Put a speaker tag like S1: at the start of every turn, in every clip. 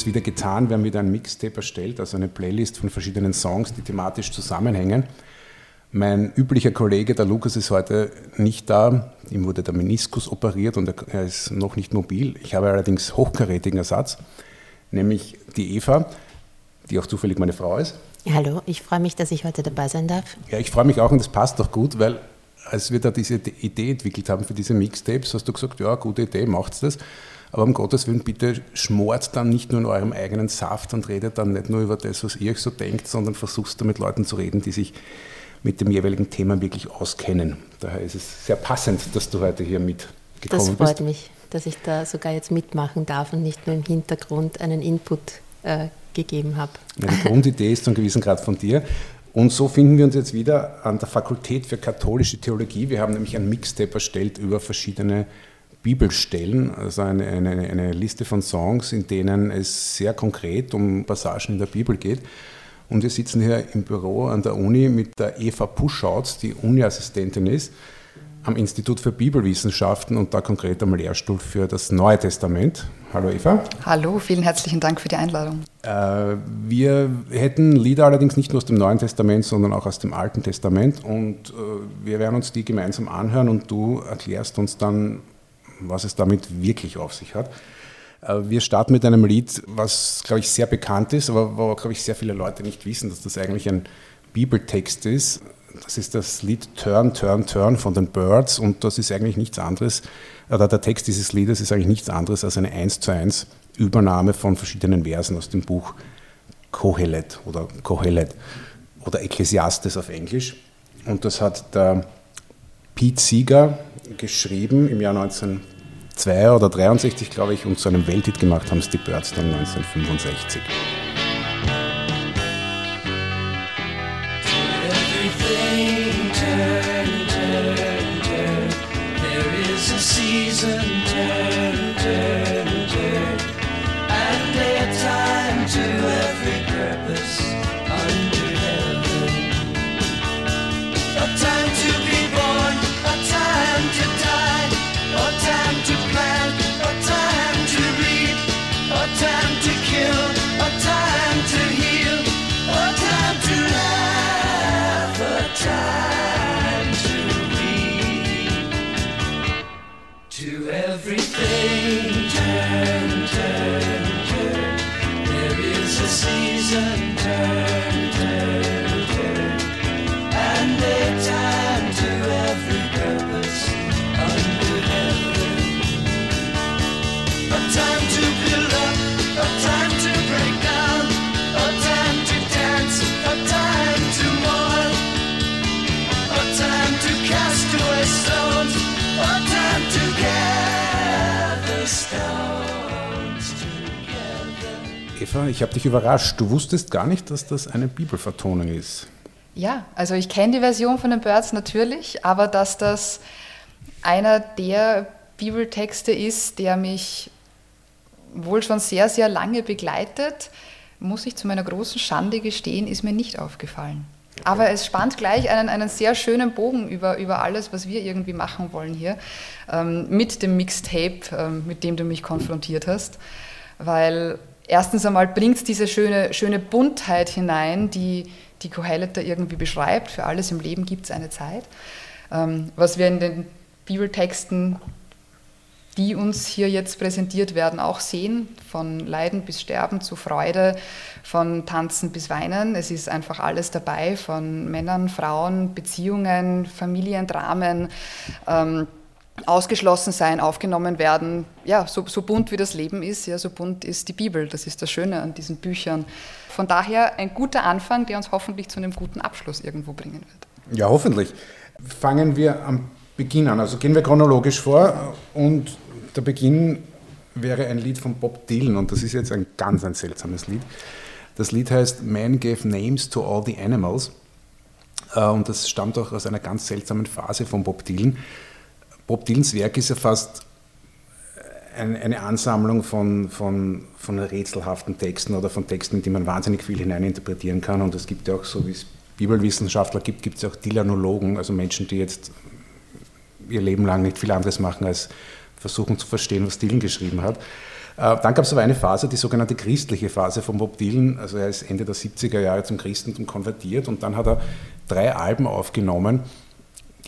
S1: es wieder getan, wir haben wieder ein Mixtape erstellt, also eine Playlist von verschiedenen Songs, die thematisch zusammenhängen. Mein üblicher Kollege, der Lukas, ist heute nicht da. Ihm wurde der Meniskus operiert und er ist noch nicht mobil. Ich habe allerdings hochkarätigen Ersatz, nämlich die Eva, die auch zufällig meine Frau ist.
S2: Hallo, ich freue mich, dass ich heute dabei sein darf.
S1: Ja, ich freue mich auch und das passt doch gut, weil als wir da diese Idee entwickelt haben für diese Mixtapes, hast du gesagt, ja, gute Idee, macht's das. Aber um Gottes Willen, bitte schmort dann nicht nur in eurem eigenen Saft und redet dann nicht nur über das, was ihr euch so denkt, sondern versucht da mit Leuten zu reden, die sich mit dem jeweiligen Thema wirklich auskennen. Daher ist es sehr passend, dass du heute hier mitgekommen bist.
S2: Das freut bist. mich, dass ich da sogar jetzt mitmachen darf und nicht nur im Hintergrund einen Input äh, gegeben habe.
S1: Die Grundidee ist zum gewissen Grad von dir. Und so finden wir uns jetzt wieder an der Fakultät für katholische Theologie. Wir haben nämlich ein Mixtape erstellt über verschiedene Bibelstellen, also eine, eine, eine Liste von Songs, in denen es sehr konkret um Passagen in der Bibel geht. Und wir sitzen hier im Büro an der Uni mit der Eva Puschautz, die Uni-Assistentin ist, am Institut für Bibelwissenschaften und da konkret am Lehrstuhl für das Neue Testament. Hallo Eva.
S3: Hallo, vielen herzlichen Dank für die Einladung.
S1: Äh, wir hätten Lieder allerdings nicht nur aus dem Neuen Testament, sondern auch aus dem Alten Testament und äh, wir werden uns die gemeinsam anhören und du erklärst uns dann, was es damit wirklich auf sich hat. Äh, wir starten mit einem Lied, was, glaube ich, sehr bekannt ist, aber wo, glaube ich, sehr viele Leute nicht wissen, dass das eigentlich ein Bibeltext ist. Das ist das Lied Turn, Turn, Turn von den Birds und das ist eigentlich nichts anderes, oder der Text dieses Liedes ist eigentlich nichts anderes als eine 1 zu 1 Übernahme von verschiedenen Versen aus dem Buch Kohelet oder Kohelet oder Ecclesiastes auf Englisch. Und das hat der Pete Seeger geschrieben im Jahr 1902 oder 63, glaube ich, und zu einem Welthit gemacht haben es die Birds dann 1965. Eva, ich habe dich überrascht. Du wusstest gar nicht, dass das eine Bibelvertonung ist.
S3: Ja, also ich kenne die Version von den Birds natürlich, aber dass das einer der Bibeltexte ist, der mich wohl schon sehr, sehr lange begleitet, muss ich zu meiner großen Schande gestehen, ist mir nicht aufgefallen. Okay. Aber es spannt gleich einen, einen sehr schönen Bogen über, über alles, was wir irgendwie machen wollen hier, ähm, mit dem Mixtape, ähm, mit dem du mich konfrontiert hast. Weil erstens einmal bringt es diese schöne, schöne Buntheit hinein, die die Kohelet da irgendwie beschreibt. Für alles im Leben gibt es eine Zeit. Ähm, was wir in den Bibeltexten, die uns hier jetzt präsentiert werden, auch sehen, von Leiden bis Sterben zu Freude, von Tanzen bis Weinen. Es ist einfach alles dabei, von Männern, Frauen, Beziehungen, Familiendramen. Ähm, ausgeschlossen sein, aufgenommen werden. Ja, so, so, bunt wie das Leben ist, ja, so bunt ist die Bibel. Das ist das Schöne an diesen Büchern. Von daher ein guter Anfang, der uns hoffentlich zu einem guten Abschluss irgendwo bringen wird.
S1: Ja, hoffentlich. Fangen wir am Beginn an. Also gehen wir chronologisch vor und der Beginn wäre ein Lied von Bob Dylan und das ist jetzt ein ganz ein seltsames Lied. Das Lied heißt Man Gave Names to All the Animals äh, und das stammt auch aus einer ganz seltsamen Phase von Bob Dylan. Bob Dylans Werk ist ja fast eine Ansammlung von, von, von rätselhaften Texten oder von Texten, in die man wahnsinnig viel hineininterpretieren kann. Und es gibt ja auch, so wie es Bibelwissenschaftler gibt, gibt es auch Dylanologen, also Menschen, die jetzt ihr Leben lang nicht viel anderes machen als versuchen zu verstehen, was Dylan geschrieben hat. Äh, dann gab es aber eine Phase, die sogenannte christliche Phase von Bob Dylan. Also er ist Ende der 70er Jahre zum Christentum konvertiert und dann hat er drei Alben aufgenommen,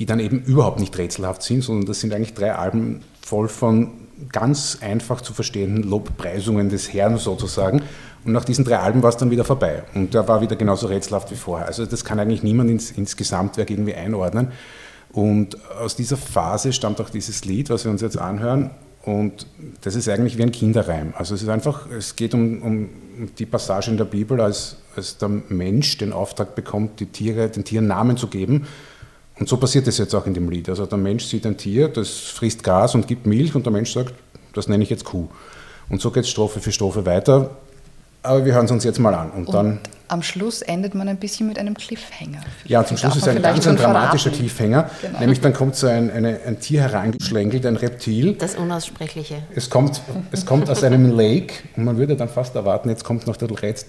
S1: die dann eben überhaupt nicht rätselhaft sind, sondern das sind eigentlich drei Alben voll von ganz einfach zu verstehenden Lobpreisungen des Herrn sozusagen. Und nach diesen drei Alben war es dann wieder vorbei. Und der war wieder genauso rätselhaft wie vorher. Also das kann eigentlich niemand ins, ins Gesamtwerk irgendwie einordnen. Und aus dieser Phase stammt auch dieses Lied, was wir uns jetzt anhören. Und das ist eigentlich wie ein Kinderreim. Also es ist einfach, es geht um, um die Passage in der Bibel, als, als der Mensch den Auftrag bekommt, die Tiere, den Tieren Namen zu geben. Und so passiert es jetzt auch in dem Lied. Also der Mensch sieht ein Tier, das frisst Gras und gibt Milch und der Mensch sagt, das nenne ich jetzt Kuh. Und so geht es Strophe für Strophe weiter. Aber wir hören es uns jetzt mal an. Und, und dann
S3: am Schluss endet man ein bisschen mit einem Cliffhanger.
S1: Ja, zum Schluss ist ein ganz ein dramatischer verraten. Cliffhanger. Genau. Nämlich dann kommt so ein, eine, ein Tier herangeschlängelt, ein Reptil.
S2: Das Unaussprechliche.
S1: Es kommt, es kommt aus einem Lake und man würde dann fast erwarten, jetzt kommt noch der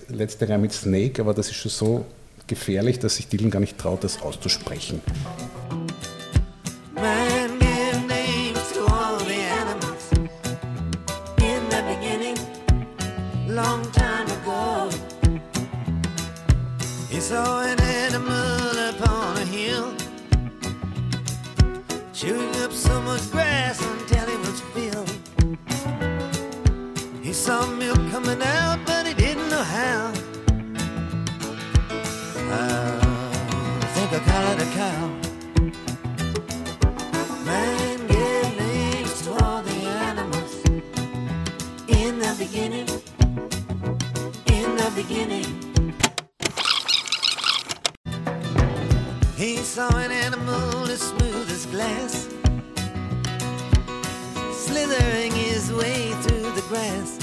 S1: letzte Reim mit Snake, aber das ist schon so gefährlich, dass sich Dylan gar nicht traut, das auszusprechen. He saw milk coming out, but he didn't know how. I think I call it a cow. Man gave names to all the animals in the beginning. In the beginning. He saw an animal as smooth as glass, slithering his way through the grass.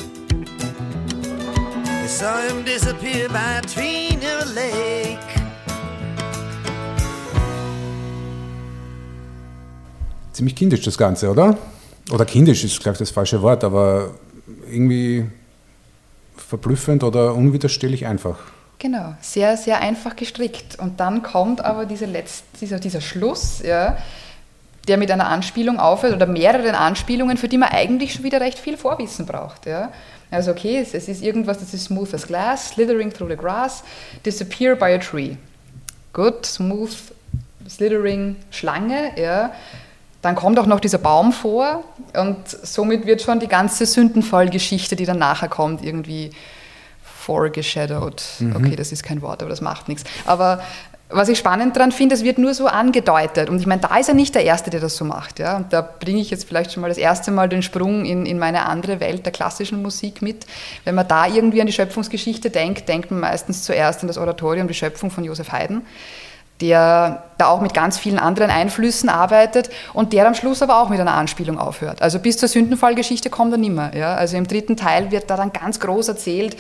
S1: Saw him disappear by a tree near a lake. Ziemlich kindisch das Ganze, oder? Oder kindisch ist, glaube ich, das falsche Wort, aber irgendwie verblüffend oder unwiderstehlich einfach.
S3: Genau, sehr, sehr einfach gestrickt. Und dann kommt aber diese Letz-, dieser, dieser Schluss, ja, der mit einer Anspielung aufhört oder mehreren Anspielungen, für die man eigentlich schon wieder recht viel Vorwissen braucht. Ja. Also okay, es, es ist irgendwas, das ist smooth as glass, slithering through the grass, disappear by a tree. Gut, smooth, slithering, Schlange, ja. Dann kommt auch noch dieser Baum vor und somit wird schon die ganze Sündenfallgeschichte, die dann nachher kommt, irgendwie foreshadowed. Mhm. Okay, das ist kein Wort, aber das macht nichts. Aber was ich spannend daran finde, es wird nur so angedeutet. Und ich meine, da ist er nicht der Erste, der das so macht. Ja? Und da bringe ich jetzt vielleicht schon mal das erste Mal den Sprung in, in meine andere Welt der klassischen Musik mit. Wenn man da irgendwie an die Schöpfungsgeschichte denkt, denkt man meistens zuerst an das Oratorium, die Schöpfung von Josef Haydn, der da auch mit ganz vielen anderen Einflüssen arbeitet und der am Schluss aber auch mit einer Anspielung aufhört. Also bis zur Sündenfallgeschichte kommt er nimmer. Ja? Also im dritten Teil wird da dann ganz groß erzählt,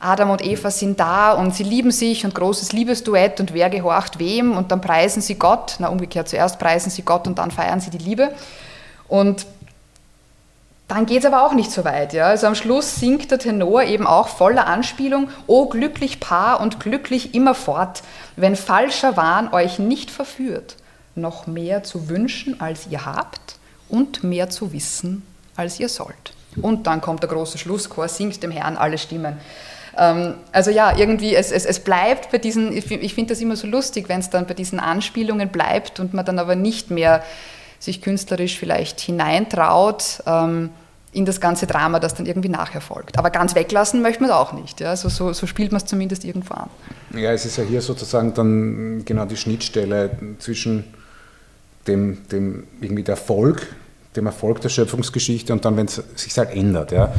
S3: Adam und Eva sind da und sie lieben sich und großes Liebesduett und wer gehorcht wem und dann preisen sie Gott, na umgekehrt, zuerst preisen sie Gott und dann feiern sie die Liebe. Und dann geht es aber auch nicht so weit. Ja? Also am Schluss singt der Tenor eben auch voller Anspielung, O glücklich Paar und glücklich immerfort, wenn falscher Wahn euch nicht verführt, noch mehr zu wünschen, als ihr habt und mehr zu wissen, als ihr sollt. Und dann kommt der große Schlusschor, singt dem Herrn alle Stimmen. Ähm, also ja, irgendwie, es, es, es bleibt bei diesen, ich finde das immer so lustig, wenn es dann bei diesen Anspielungen bleibt und man dann aber nicht mehr sich künstlerisch vielleicht hineintraut ähm, in das ganze Drama, das dann irgendwie nachher folgt. Aber ganz weglassen möchte man es auch nicht. Ja? Also so, so spielt man es zumindest irgendwo an.
S1: Ja, es ist ja hier sozusagen dann genau die Schnittstelle zwischen dem, dem irgendwie der Erfolg, dem Erfolg der Schöpfungsgeschichte und dann, wenn es sich halt ändert. Ja?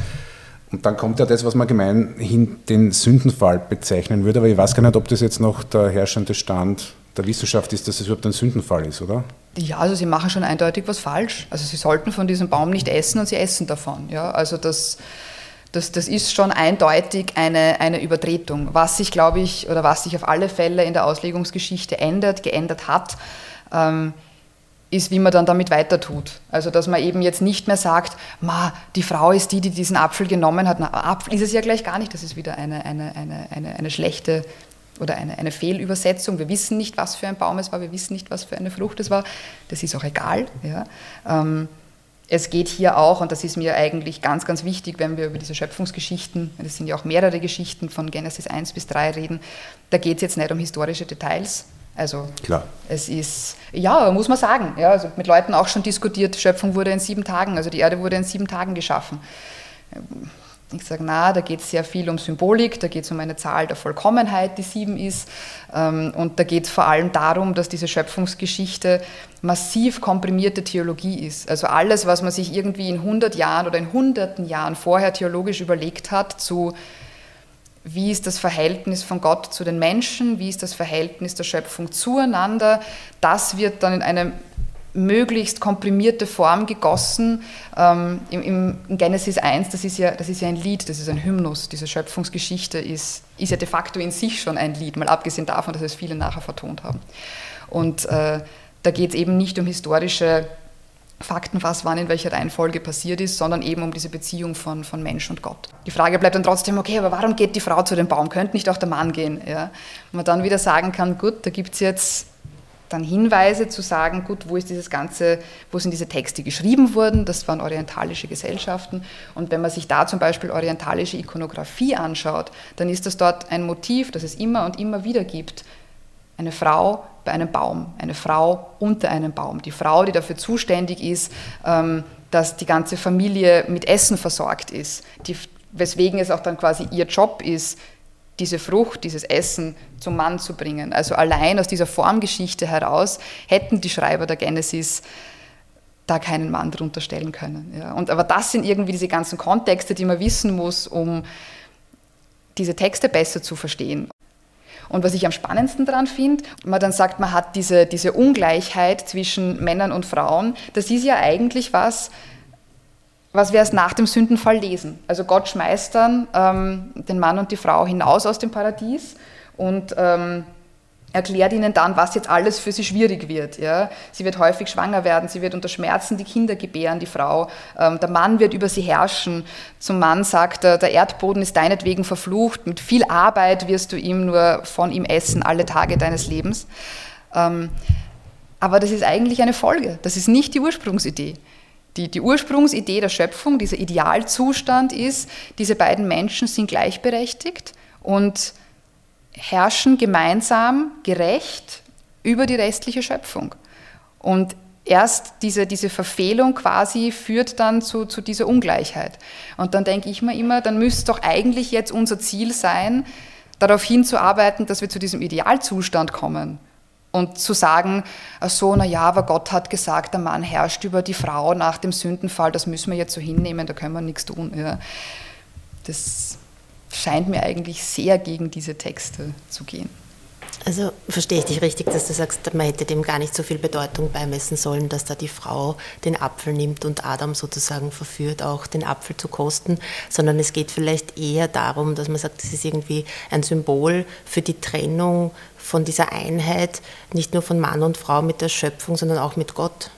S1: Und dann kommt ja das, was man gemeinhin den Sündenfall bezeichnen würde, aber ich weiß gar nicht, ob das jetzt noch der herrschende Stand der Wissenschaft ist, dass es überhaupt ein Sündenfall ist, oder?
S3: Ja, also sie machen schon eindeutig was falsch. Also sie sollten von diesem Baum nicht essen und sie essen davon. Ja, also das, das, das ist schon eindeutig eine, eine Übertretung. Was sich, glaube ich, oder was sich auf alle Fälle in der Auslegungsgeschichte ändert, geändert hat, ähm, ist, wie man dann damit weiter tut. Also, dass man eben jetzt nicht mehr sagt, Ma, die Frau ist die, die diesen Apfel genommen hat. Na, Apfel ist es ja gleich gar nicht. Das ist wieder eine, eine, eine, eine, eine schlechte oder eine, eine Fehlübersetzung. Wir wissen nicht, was für ein Baum es war, wir wissen nicht, was für eine Frucht es war. Das ist auch egal. Ja. Ähm, es geht hier auch, und das ist mir eigentlich ganz, ganz wichtig, wenn wir über diese Schöpfungsgeschichten, das sind ja auch mehrere Geschichten von Genesis 1 bis 3 reden, da geht es jetzt nicht um historische Details. Also Klar. es ist, ja, muss man sagen, ja, also mit Leuten auch schon diskutiert, Schöpfung wurde in sieben Tagen, also die Erde wurde in sieben Tagen geschaffen. Ich sage, na, da geht es sehr viel um Symbolik, da geht es um eine Zahl der Vollkommenheit, die sieben ist. Ähm, und da geht es vor allem darum, dass diese Schöpfungsgeschichte massiv komprimierte Theologie ist. Also alles, was man sich irgendwie in 100 Jahren oder in hunderten Jahren vorher theologisch überlegt hat, zu wie ist das Verhältnis von Gott zu den Menschen, wie ist das Verhältnis der Schöpfung zueinander, das wird dann in einem möglichst komprimierte Form gegossen. Ähm, im, im, Genesis 1, das ist, ja, das ist ja ein Lied, das ist ein Hymnus. Diese Schöpfungsgeschichte ist, ist ja de facto in sich schon ein Lied, mal abgesehen davon, dass es viele nachher vertont haben. Und äh, da geht es eben nicht um historische Fakten, was wann in welcher Reihenfolge passiert ist, sondern eben um diese Beziehung von, von Mensch und Gott. Die Frage bleibt dann trotzdem, okay, aber warum geht die Frau zu dem Baum? Könnte nicht auch der Mann gehen? Ja? Und man dann wieder sagen kann, gut, da gibt es jetzt dann Hinweise zu sagen, gut, wo ist dieses ganze, wo sind diese Texte geschrieben worden? Das waren orientalische Gesellschaften. Und wenn man sich da zum Beispiel orientalische Ikonografie anschaut, dann ist das dort ein Motiv, das es immer und immer wieder gibt. Eine Frau bei einem Baum, eine Frau unter einem Baum. Die Frau, die dafür zuständig ist, ähm, dass die ganze Familie mit Essen versorgt ist. Die, weswegen es auch dann quasi ihr Job ist, diese Frucht, dieses Essen zum Mann zu bringen. Also allein aus dieser Formgeschichte heraus hätten die Schreiber der Genesis da keinen Mann drunter stellen können. Ja. Und, aber das sind irgendwie diese ganzen Kontexte, die man wissen muss, um diese Texte besser zu verstehen. Und was ich am spannendsten daran finde, man dann sagt, man hat diese, diese Ungleichheit zwischen Männern und Frauen, das ist ja eigentlich was, was wir erst nach dem Sündenfall lesen. Also Gott schmeißt dann ähm, den Mann und die Frau hinaus aus dem Paradies und ähm, erklärt ihnen dann, was jetzt alles für sie schwierig wird. Ja? Sie wird häufig schwanger werden, sie wird unter Schmerzen die Kinder gebären, die Frau. Ähm, der Mann wird über sie herrschen. Zum Mann sagt er, der Erdboden ist deinetwegen verflucht, mit viel Arbeit wirst du ihm nur von ihm essen alle Tage deines Lebens. Ähm, aber das ist eigentlich eine Folge, das ist nicht die Ursprungsidee. Die, die Ursprungsidee der Schöpfung, dieser Idealzustand ist, diese beiden Menschen sind gleichberechtigt und herrschen gemeinsam gerecht über die restliche Schöpfung. Und erst diese, diese Verfehlung quasi führt dann zu, zu dieser Ungleichheit. Und dann denke ich mir immer, dann müsste doch eigentlich jetzt unser Ziel sein, darauf hinzuarbeiten, dass wir zu diesem Idealzustand kommen. Und zu sagen, so, na ja, aber Gott hat gesagt, der Mann herrscht über die Frau nach dem Sündenfall, das müssen wir jetzt so hinnehmen, da können wir nichts tun. Ja. Das scheint mir eigentlich sehr gegen diese Texte zu gehen.
S2: Also verstehe ich dich richtig, dass du sagst, man hätte dem gar nicht so viel Bedeutung beimessen sollen, dass da die Frau den Apfel nimmt und Adam sozusagen verführt, auch den Apfel zu kosten, sondern es geht vielleicht eher darum, dass man sagt, es ist irgendwie ein Symbol für die Trennung von dieser Einheit, nicht nur von Mann und Frau mit der Schöpfung, sondern auch mit Gott.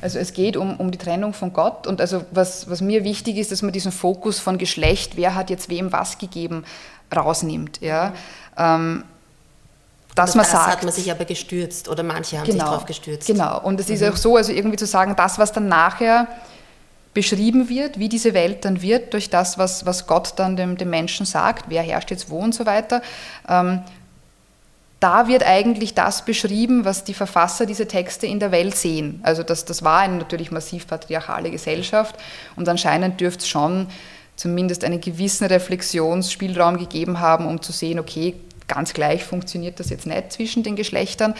S3: Also es geht um, um die Trennung von Gott und also was, was mir wichtig ist, dass man diesen Fokus von Geschlecht, wer hat jetzt wem was gegeben, rausnimmt. Ja? Ähm, dass man
S2: das
S3: sagt,
S2: hat man sich aber gestürzt oder manche haben
S3: genau,
S2: sich darauf gestürzt.
S3: Genau, und es mhm. ist auch so, also irgendwie zu sagen, das, was dann nachher beschrieben wird, wie diese Welt dann wird, durch das, was, was Gott dann dem, dem Menschen sagt, wer herrscht jetzt wo und so weiter, ähm, da wird eigentlich das beschrieben, was die Verfasser dieser Texte in der Welt sehen. Also das, das war eine natürlich massiv patriarchale Gesellschaft und anscheinend dürfte es schon zumindest einen gewissen Reflexionsspielraum gegeben haben, um zu sehen, okay, ganz gleich funktioniert das jetzt nicht zwischen den Geschlechtern.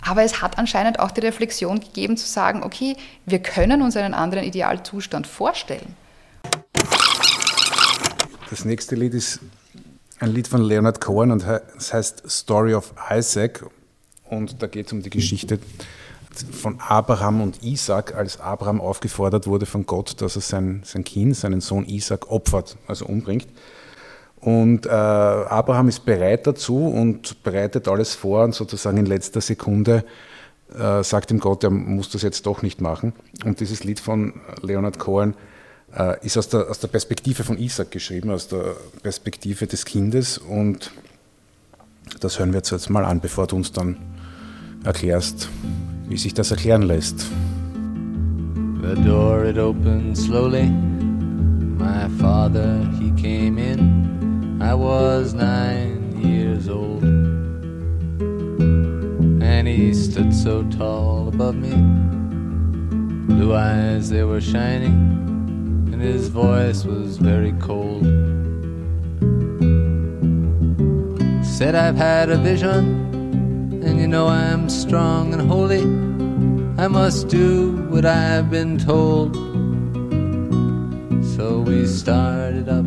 S3: Aber es hat anscheinend auch die Reflexion gegeben zu sagen, okay, wir können uns einen anderen Idealzustand vorstellen.
S1: Das nächste Lied ist ein Lied von Leonard Cohen und es heißt Story of Isaac. Und da geht es um die Geschichte von Abraham und Isaac, als Abraham aufgefordert wurde von Gott, dass er sein, sein Kind, seinen Sohn Isaac opfert, also umbringt. Und äh, Abraham ist bereit dazu und bereitet alles vor und sozusagen in letzter Sekunde äh, sagt ihm Gott, er muss das jetzt doch nicht machen. Und dieses Lied von Leonard Cohen ist aus der, aus der Perspektive von Isaac geschrieben, aus der Perspektive des Kindes und Das hören wir jetzt mal an, bevor du uns dann erklärst, wie sich das erklären lässt.
S4: The door it opened slowly. My father he came in. I was nine years old. And he stood so tall above me. Blue eyes they were shining, and his voice was very cold. Said I've had a vision, and you know I'm strong and holy. I must do what I've been told. So we started up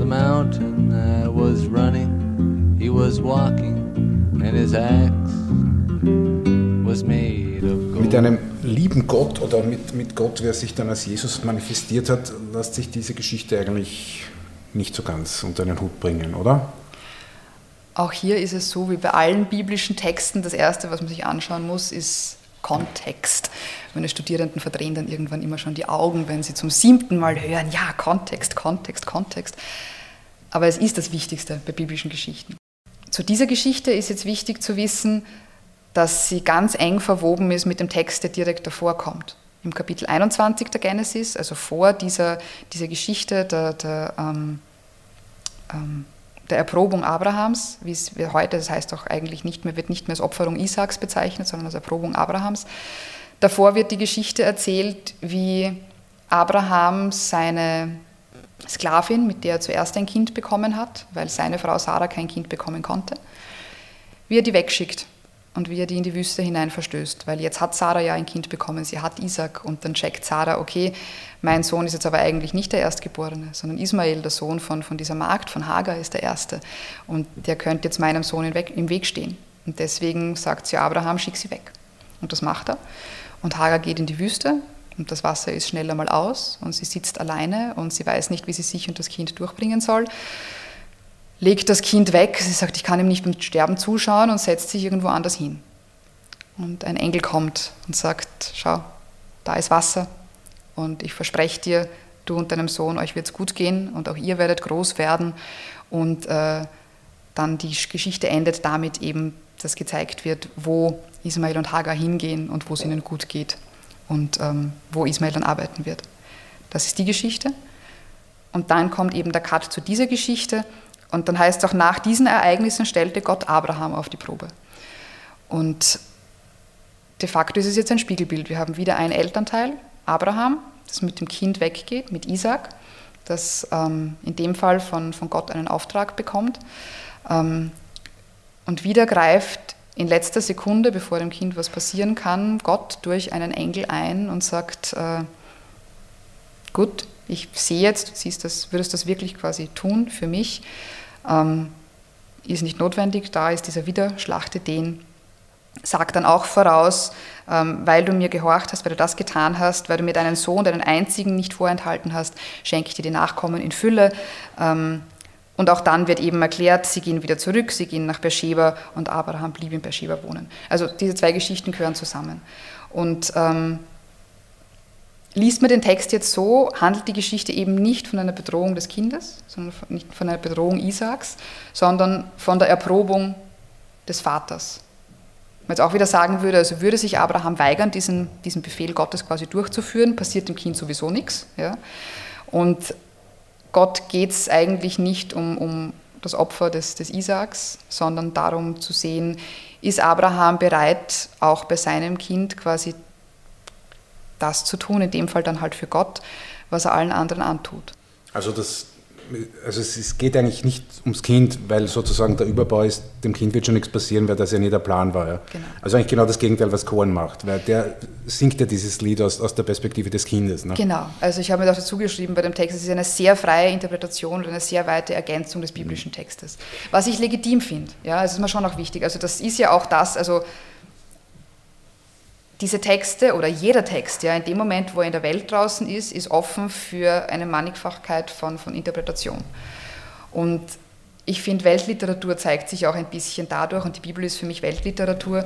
S4: the mountain. I was running, he was walking, and his axe was made.
S1: Mit einem lieben Gott oder mit, mit Gott, wer sich dann als Jesus manifestiert hat, lässt sich diese Geschichte eigentlich nicht so ganz unter einen Hut bringen, oder?
S3: Auch hier ist es so wie bei allen biblischen Texten, das Erste, was man sich anschauen muss, ist Kontext. Meine Studierenden verdrehen dann irgendwann immer schon die Augen, wenn sie zum siebten Mal hören, ja, Kontext, Kontext, Kontext. Aber es ist das Wichtigste bei biblischen Geschichten. Zu dieser Geschichte ist jetzt wichtig zu wissen, dass sie ganz eng verwoben ist mit dem Text, der direkt davor kommt. Im Kapitel 21 der Genesis, also vor dieser, dieser Geschichte der, der, ähm, ähm, der Erprobung Abrahams, wie es heute, das heißt auch eigentlich nicht mehr, wird nicht mehr als Opferung Isaaks bezeichnet, sondern als Erprobung Abrahams. Davor wird die Geschichte erzählt, wie Abraham seine Sklavin, mit der er zuerst ein Kind bekommen hat, weil seine Frau Sarah kein Kind bekommen konnte, wie er die wegschickt und wie er die in die Wüste hinein verstößt. Weil jetzt hat Sarah ja ein Kind bekommen, sie hat Isaac und dann checkt Sarah, okay, mein Sohn ist jetzt aber eigentlich nicht der Erstgeborene, sondern Ismael, der Sohn von, von dieser Magd, von Hagar, ist der Erste. Und der könnte jetzt meinem Sohn im Weg stehen. Und deswegen sagt sie Abraham, schick sie weg. Und das macht er. Und Hagar geht in die Wüste und das Wasser ist schnell einmal aus und sie sitzt alleine und sie weiß nicht, wie sie sich und das Kind durchbringen soll legt das Kind weg. Sie sagt, ich kann ihm nicht beim Sterben zuschauen und setzt sich irgendwo anders hin. Und ein Engel kommt und sagt, schau, da ist Wasser und ich verspreche dir, du und deinem Sohn, euch wird es gut gehen und auch ihr werdet groß werden. Und äh, dann die Geschichte endet damit eben, dass gezeigt wird, wo Ismael und Hagar hingehen und wo es ihnen gut geht und ähm, wo Ismael dann arbeiten wird. Das ist die Geschichte. Und dann kommt eben der Cut zu dieser Geschichte und dann heißt es auch, nach diesen Ereignissen stellte Gott Abraham auf die Probe. Und de facto ist es jetzt ein Spiegelbild. Wir haben wieder einen Elternteil, Abraham, das mit dem Kind weggeht, mit Isaac, das ähm, in dem Fall von, von Gott einen Auftrag bekommt. Ähm, und wieder greift in letzter Sekunde, bevor dem Kind was passieren kann, Gott durch einen Engel ein und sagt, äh, gut, ich sehe jetzt, du siehst das, würdest das wirklich quasi tun für mich ist nicht notwendig, da ist dieser Widerschlachte den. Sagt dann auch voraus, ähm, weil du mir gehorcht hast, weil du das getan hast, weil du mir deinen Sohn, deinen einzigen nicht vorenthalten hast, schenke ich dir die Nachkommen in Fülle. Ähm, und auch dann wird eben erklärt, sie gehen wieder zurück, sie gehen nach Beersheba und Abraham blieb in Beersheba wohnen. Also diese zwei Geschichten gehören zusammen. Und ähm, Liest man den Text jetzt so, handelt die Geschichte eben nicht von einer Bedrohung des Kindes, sondern von, nicht von einer Bedrohung Isaaks, sondern von der Erprobung des Vaters. Wenn man jetzt auch wieder sagen würde, also würde sich Abraham weigern, diesen, diesen Befehl Gottes quasi durchzuführen, passiert dem Kind sowieso nichts. Ja? Und Gott geht es eigentlich nicht um, um das Opfer des, des Isaaks, sondern darum zu sehen, ist Abraham bereit, auch bei seinem Kind quasi das zu tun, in dem Fall dann halt für Gott, was er allen anderen antut.
S1: Also das also es geht eigentlich nicht ums Kind, weil sozusagen der Überbau ist, dem Kind wird schon nichts passieren, weil das ja nie der Plan war. Ja. Genau. Also eigentlich genau das Gegenteil, was Cohen macht, weil der singt ja dieses Lied aus, aus der Perspektive des Kindes. Ne?
S3: Genau, also ich habe mir auch dazu geschrieben bei dem Text, es ist eine sehr freie Interpretation und eine sehr weite Ergänzung des biblischen Textes. Was ich legitim finde, ja, das ist mir schon auch wichtig. Also das ist ja auch das, also diese Texte oder jeder Text, ja, in dem Moment, wo er in der Welt draußen ist, ist offen für eine Mannigfachkeit von, von Interpretation. Und ich finde, Weltliteratur zeigt sich auch ein bisschen dadurch, und die Bibel ist für mich Weltliteratur,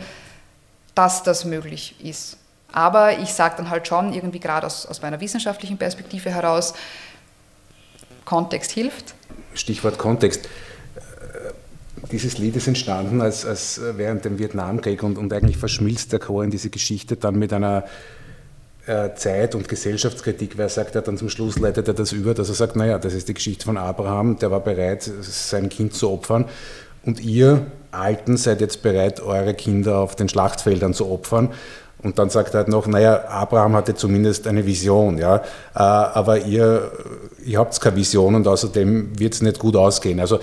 S3: dass das möglich ist. Aber ich sage dann halt schon irgendwie gerade aus, aus meiner wissenschaftlichen Perspektive heraus, Kontext hilft.
S1: Stichwort Kontext dieses Lied ist entstanden als, als während dem Vietnamkrieg und, und eigentlich verschmilzt der Chor in diese Geschichte dann mit einer äh, Zeit- und Gesellschaftskritik, wer sagt, er dann zum Schluss leitet er das über, dass er sagt, naja, das ist die Geschichte von Abraham, der war bereit, sein Kind zu opfern und ihr Alten seid jetzt bereit, eure Kinder auf den Schlachtfeldern zu opfern. Und dann sagt er halt noch, naja, Abraham hatte zumindest eine Vision, ja, äh, aber ihr, ihr habt keine Vision und außerdem wird es nicht gut ausgehen. Also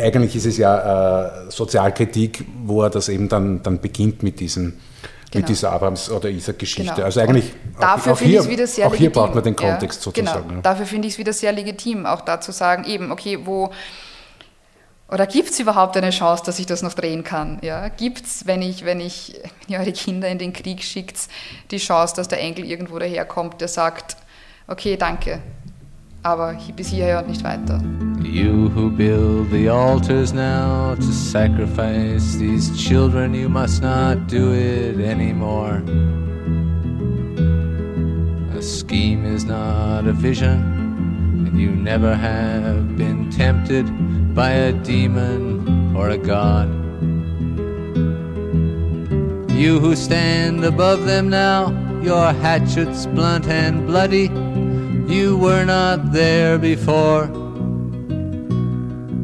S1: eigentlich ist es ja äh, Sozialkritik, wo er das eben dann, dann beginnt mit diesem genau. mit dieser Abrahams- oder Isaac-Geschichte.
S3: Genau.
S1: Also eigentlich
S3: dafür
S1: auch, auch hier,
S3: wieder sehr
S1: auch hier braucht man den
S3: ja,
S1: Kontext sozusagen.
S3: Genau. Dafür finde ich es wieder sehr legitim, auch da zu sagen, eben, okay, wo oder gibt es überhaupt eine Chance, dass ich das noch drehen kann? Ja? Gibt es, wenn, ich, wenn, ich, wenn ihr eure Kinder in den Krieg schickt, die Chance, dass der Enkel irgendwo daherkommt, der sagt, okay, danke, aber bis hierher und nicht weiter.
S4: You who build the altars now to sacrifice these children, you must not do it anymore. A scheme is not a vision, and you never have been tempted by a demon or a god. You who stand above them now, your hatchets blunt and bloody You were not there before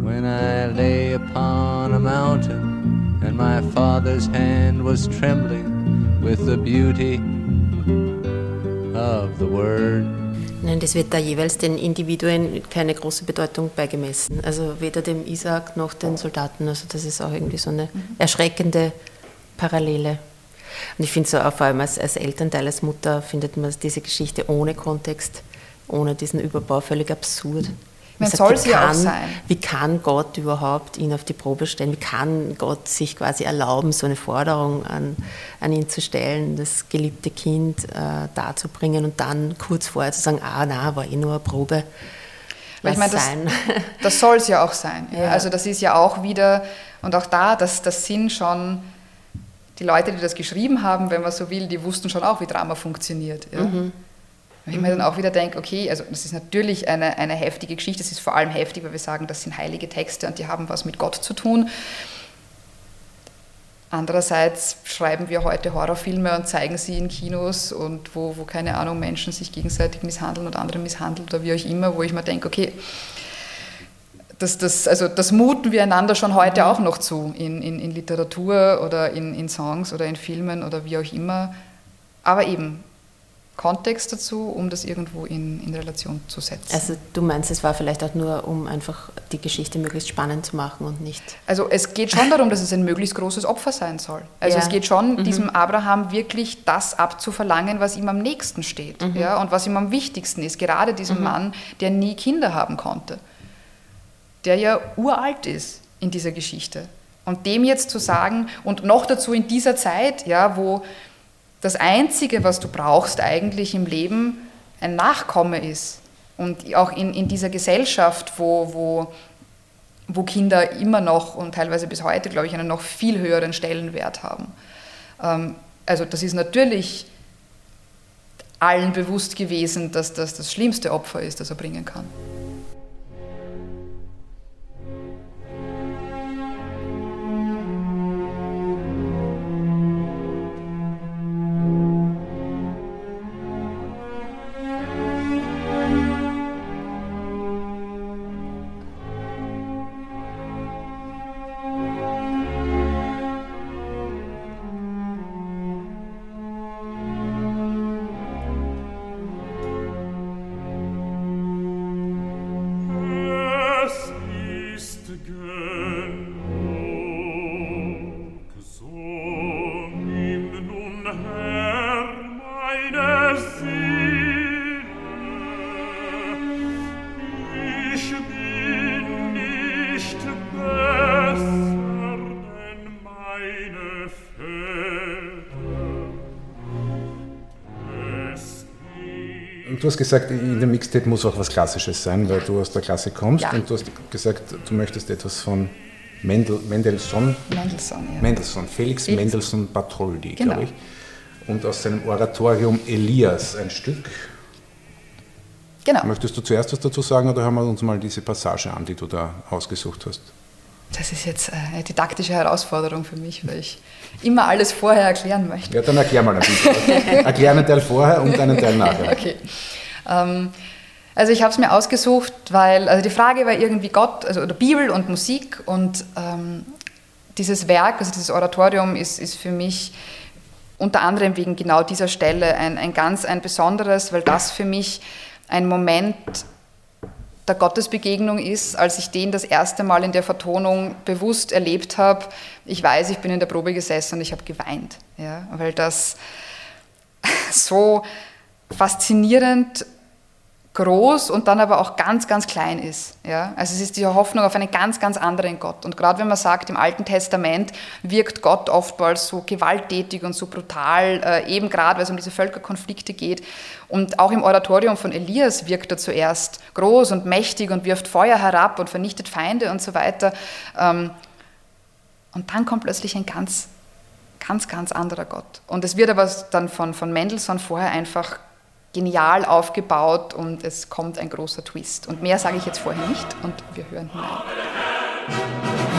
S4: when I lay upon a mountain and my father's hand was trembling with the beauty of the word.
S2: Nein, das wird da jeweils den Individuen keine große Bedeutung beigemessen. Also weder dem Isaac noch den Soldaten. Also das ist auch irgendwie so eine mhm. erschreckende Parallele. Und ich finde so, auch vor allem als, als Elternteil, als Mutter, findet man diese Geschichte ohne Kontext ohne diesen Überbau völlig absurd.
S3: Man soll es ja auch sein.
S2: Wie kann Gott überhaupt ihn auf die Probe stellen? Wie kann Gott sich quasi erlauben, so eine Forderung an, an ihn zu stellen, das geliebte Kind äh, darzubringen und dann kurz vorher zu sagen, ah, na, war eh nur eine Probe.
S3: Weil ich meine, das, das soll es ja auch sein. Ja. Also das ist ja auch wieder, und auch da, das, das sind schon die Leute, die das geschrieben haben, wenn man so will, die wussten schon auch, wie Drama funktioniert. Ja. Mhm. Wenn ich mir dann auch wieder denke, okay, also das ist natürlich eine, eine heftige Geschichte, es ist vor allem heftig, weil wir sagen, das sind heilige Texte und die haben was mit Gott zu tun. Andererseits schreiben wir heute Horrorfilme und zeigen sie in Kinos und wo, wo keine Ahnung, Menschen sich gegenseitig misshandeln oder andere misshandeln oder wie auch immer, wo ich mir denke, okay, das, das, also das muten wir einander schon heute auch noch zu, in, in, in Literatur oder in, in Songs oder in Filmen oder wie auch immer. Aber eben, Kontext dazu, um das irgendwo in, in Relation zu setzen.
S2: Also du meinst, es war vielleicht auch nur, um einfach die Geschichte möglichst spannend zu machen und nicht...
S3: Also es geht schon darum, dass es ein möglichst großes Opfer sein soll. Also ja. es geht schon, mhm. diesem Abraham wirklich das abzuverlangen, was ihm am nächsten steht mhm. ja, und was ihm am wichtigsten ist. Gerade diesem mhm. Mann, der nie Kinder haben konnte, der ja uralt ist in dieser Geschichte. Und dem jetzt zu sagen, und noch dazu in dieser Zeit, ja, wo das Einzige, was du brauchst eigentlich im Leben, ein Nachkomme ist. Und auch in, in dieser Gesellschaft, wo, wo, wo Kinder immer noch und teilweise bis heute, glaube ich, einen noch viel höheren Stellenwert haben. Ähm, also das ist natürlich allen bewusst gewesen, dass das das schlimmste Opfer ist, das er bringen kann.
S1: Du hast gesagt, in dem Mixtape muss auch was Klassisches sein, weil du aus der Klasse kommst ja. und du hast gesagt, du möchtest etwas von Mendel, Mendelssohn.
S3: Mendelssohn, ja.
S1: Mendelssohn, Felix, Felix. Mendelssohn Bartholdy, genau. glaube ich. Und aus seinem Oratorium Elias ein Stück.
S3: Genau.
S1: Möchtest du zuerst was dazu sagen oder hören wir uns mal diese Passage an, die du da ausgesucht hast?
S3: Das ist jetzt eine didaktische Herausforderung für mich, weil ich immer alles vorher erklären möchte.
S1: Ja, dann erklär mal ein bisschen. erklär einen Teil vorher und einen Teil nachher.
S3: Okay. Ähm, also ich habe es mir ausgesucht, weil also die Frage war irgendwie Gott, also oder Bibel und Musik und ähm, dieses Werk, also dieses Oratorium ist, ist für mich unter anderem wegen genau dieser Stelle ein, ein ganz ein besonderes, weil das für mich ein Moment der Gottesbegegnung ist, als ich den das erste Mal in der Vertonung bewusst erlebt habe. Ich weiß, ich bin in der Probe gesessen und ich habe geweint, ja, weil das so faszinierend groß und dann aber auch ganz, ganz klein ist. Ja? Also es ist die Hoffnung auf einen ganz, ganz anderen Gott. Und gerade wenn man sagt, im Alten Testament wirkt Gott oftmals so gewalttätig und so brutal, äh, eben gerade weil es um diese Völkerkonflikte geht. Und auch im Oratorium von Elias wirkt er zuerst groß und mächtig und wirft Feuer herab und vernichtet Feinde und so weiter. Ähm, und dann kommt plötzlich ein ganz, ganz, ganz anderer Gott. Und es wird aber dann von, von Mendelssohn vorher einfach genial aufgebaut und es kommt ein großer Twist. Und mehr sage ich jetzt vorher nicht und wir hören hinein.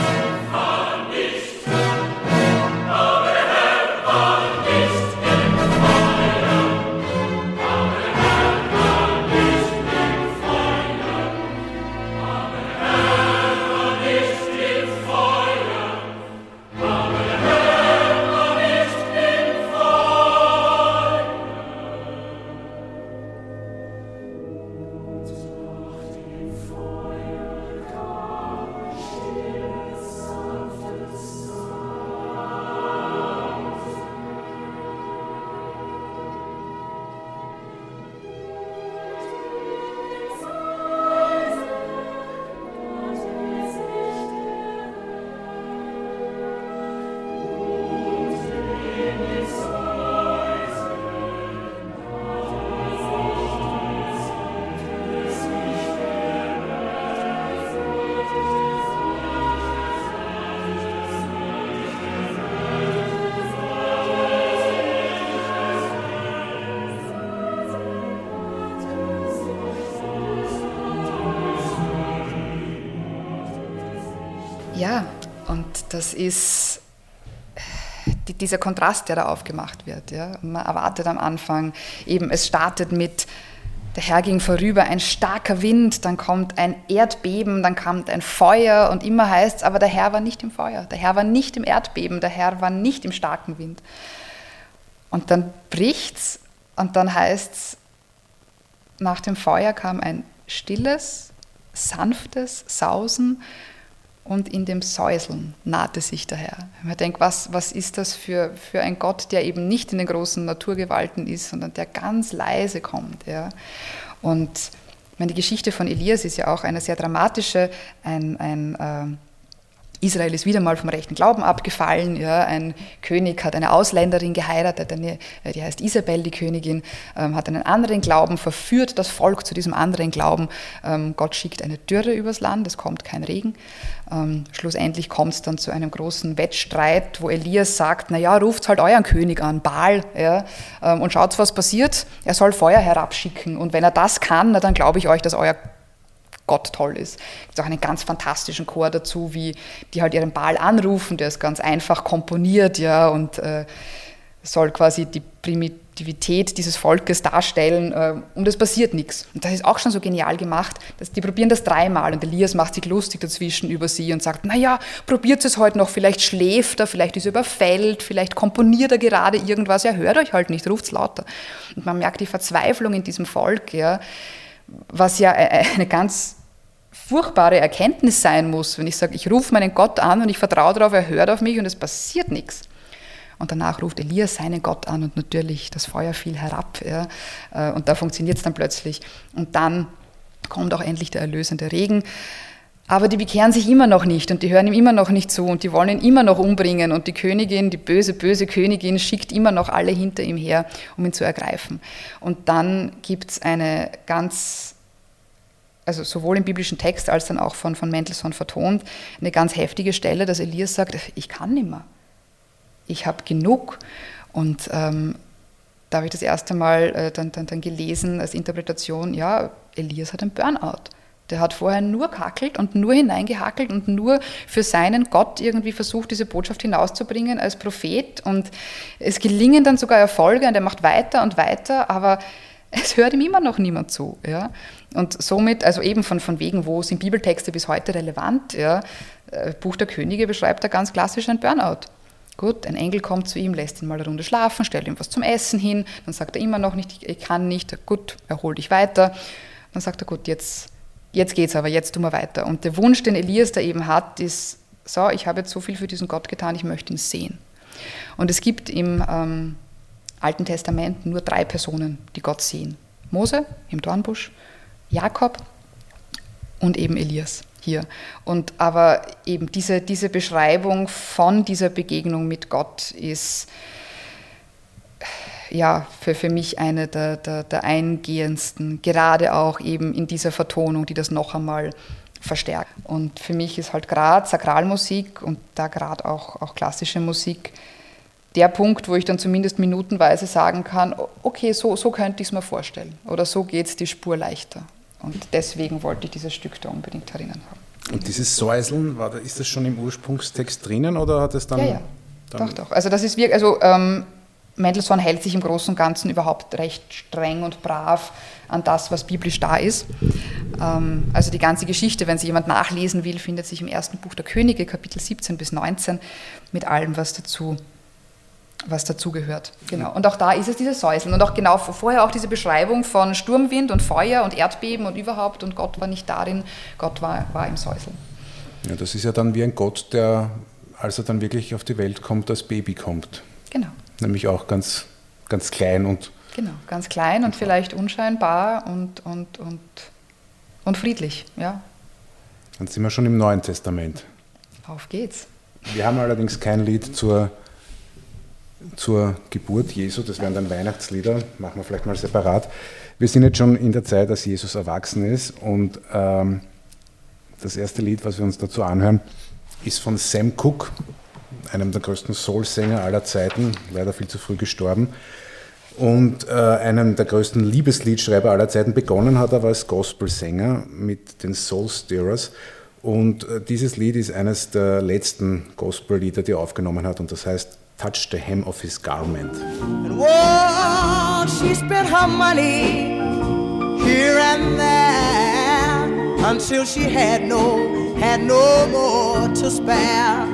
S3: Das ist die, dieser Kontrast, der da aufgemacht wird. Ja. Man erwartet am Anfang eben, es startet mit, der Herr ging vorüber, ein starker Wind, dann kommt ein Erdbeben, dann kommt ein Feuer und immer heißt es, aber der Herr war nicht im Feuer, der Herr war nicht im Erdbeben, der Herr war nicht im starken Wind. Und dann bricht's und dann heißt es, nach dem Feuer kam ein stilles, sanftes Sausen und in dem Säuseln nahte sich der Herr. Man denkt, was, was ist das für, für ein Gott, der eben nicht in den großen Naturgewalten ist, sondern der ganz leise kommt. Ja? Und meine, die Geschichte von Elias ist ja auch eine sehr dramatische, ein, ein äh, Israel ist wieder mal vom rechten Glauben abgefallen. Ja, ein König hat eine Ausländerin geheiratet, eine, äh, die heißt Isabel, die Königin, ähm, hat einen anderen Glauben, verführt das Volk zu diesem anderen Glauben. Ähm, Gott schickt eine Dürre übers Land, es kommt kein Regen. Ähm, schlussendlich kommt es dann zu einem großen Wettstreit, wo Elias sagt, naja, ruft halt euren König an, Baal, ja, ähm, und schaut, was passiert. Er soll Feuer herabschicken. Und wenn er das kann, na, dann glaube ich euch, dass euer Gott toll ist. Es gibt auch einen ganz fantastischen Chor dazu, wie die halt ihren Ball anrufen, der ist ganz einfach komponiert, ja, und äh, soll quasi die Primitivität dieses Volkes darstellen äh, und es passiert nichts. Und das ist auch schon so genial gemacht, dass die probieren das dreimal und Elias macht sich lustig dazwischen über sie und sagt, naja, probiert es heute noch, vielleicht schläft er, vielleicht ist er überfällt, vielleicht komponiert er gerade irgendwas, ja, hört euch halt nicht, ruft es lauter. Und man merkt die Verzweiflung in diesem Volk, ja, was ja äh, eine ganz furchtbare Erkenntnis sein muss, wenn ich sage, ich rufe meinen Gott an und ich vertraue darauf, er hört auf mich und es passiert nichts. Und danach ruft Elias seinen Gott an und natürlich das Feuer fiel herab. Ja, äh, und da funktioniert es dann plötzlich. Und dann kommt auch endlich der erlösende Regen. Aber die bekehren sich immer noch nicht und die hören ihm immer noch nicht zu und die wollen ihn immer noch umbringen und die Königin, die böse, böse Königin, schickt immer noch alle hinter ihm her, um ihn zu ergreifen. Und dann gibt es eine ganz also sowohl im biblischen Text als dann auch von, von Mendelssohn vertont, eine ganz heftige Stelle, dass Elias sagt, ich kann nicht mehr. Ich habe genug. Und ähm, da habe ich das erste Mal äh, dann, dann, dann gelesen als Interpretation, ja, Elias hat ein Burnout. Der hat vorher nur kackelt und nur hineingehackelt und nur für seinen Gott irgendwie versucht, diese Botschaft hinauszubringen als Prophet. Und es gelingen dann sogar Erfolge und er macht weiter und weiter, aber es hört ihm immer noch niemand zu. Ja? Und somit, also eben von, von wegen, wo sind Bibeltexte bis heute relevant? Ja? Äh, Buch der Könige beschreibt da ganz klassisch ein Burnout. Gut, ein Engel kommt zu ihm, lässt ihn mal eine Runde schlafen, stellt ihm was zum Essen hin, dann sagt er immer noch nicht, ich kann nicht, gut, erhol dich weiter. Dann sagt er, gut, jetzt, jetzt geht's aber, jetzt tun wir weiter. Und der Wunsch, den Elias da eben hat, ist, so, ich habe jetzt so viel für diesen Gott getan, ich möchte ihn sehen. Und es gibt im ähm, Alten Testament nur drei Personen, die Gott sehen. Mose im Dornbusch, Jakob und eben Elias hier. Und aber eben diese, diese Beschreibung von dieser Begegnung mit Gott ist ja für, für mich eine der, der, der eingehendsten, gerade auch eben in dieser Vertonung, die das noch einmal verstärkt. Und für mich ist halt gerade Sakralmusik und da gerade auch, auch klassische Musik der Punkt, wo ich dann zumindest minutenweise sagen kann, okay, so, so könnte ich es mir vorstellen oder so geht es die Spur leichter. Und deswegen wollte ich dieses Stück da unbedingt erinnern haben.
S1: Und dieses Säuseln, war, ist das schon im Ursprungstext drinnen oder hat es dann.
S3: Ja, ja. Dann doch, doch. Also, das ist wirklich, also ähm, Mendelssohn hält sich im Großen und Ganzen überhaupt recht streng und brav an das, was biblisch da ist. Ähm, also die ganze Geschichte, wenn sie jemand nachlesen will, findet sich im ersten Buch der Könige, Kapitel 17 bis 19, mit allem, was dazu was dazugehört. Genau. Und auch da ist es dieses Säuseln. Und auch genau vorher auch diese Beschreibung von Sturmwind und Feuer und Erdbeben und überhaupt. Und Gott war nicht darin, Gott war, war im Säuseln.
S1: Ja, das ist ja dann wie ein Gott, der, als er dann wirklich auf die Welt kommt, als Baby kommt.
S3: Genau.
S1: Nämlich auch ganz, ganz klein und.
S3: Genau, ganz klein und vielleicht unscheinbar und, und, und, und friedlich, ja.
S1: Dann sind wir schon im Neuen Testament.
S3: Auf geht's.
S1: Wir haben allerdings kein Lied zur zur Geburt Jesu, das wären dann Weihnachtslieder, machen wir vielleicht mal separat. Wir sind jetzt schon in der Zeit, dass Jesus erwachsen ist und ähm, das erste Lied, was wir uns dazu anhören, ist von Sam Cooke, einem der größten Soul-Sänger aller Zeiten, leider viel zu früh gestorben und äh, einem der größten Liebesliedschreiber aller Zeiten. Begonnen hat er als Gospelsänger mit den Soul Stirrers und äh, dieses Lied ist eines der letzten Gospellieder, die er aufgenommen hat und das heißt touched the hem of his garment.
S5: And whoa, she spent her money here and there until she had no, had no more to spare.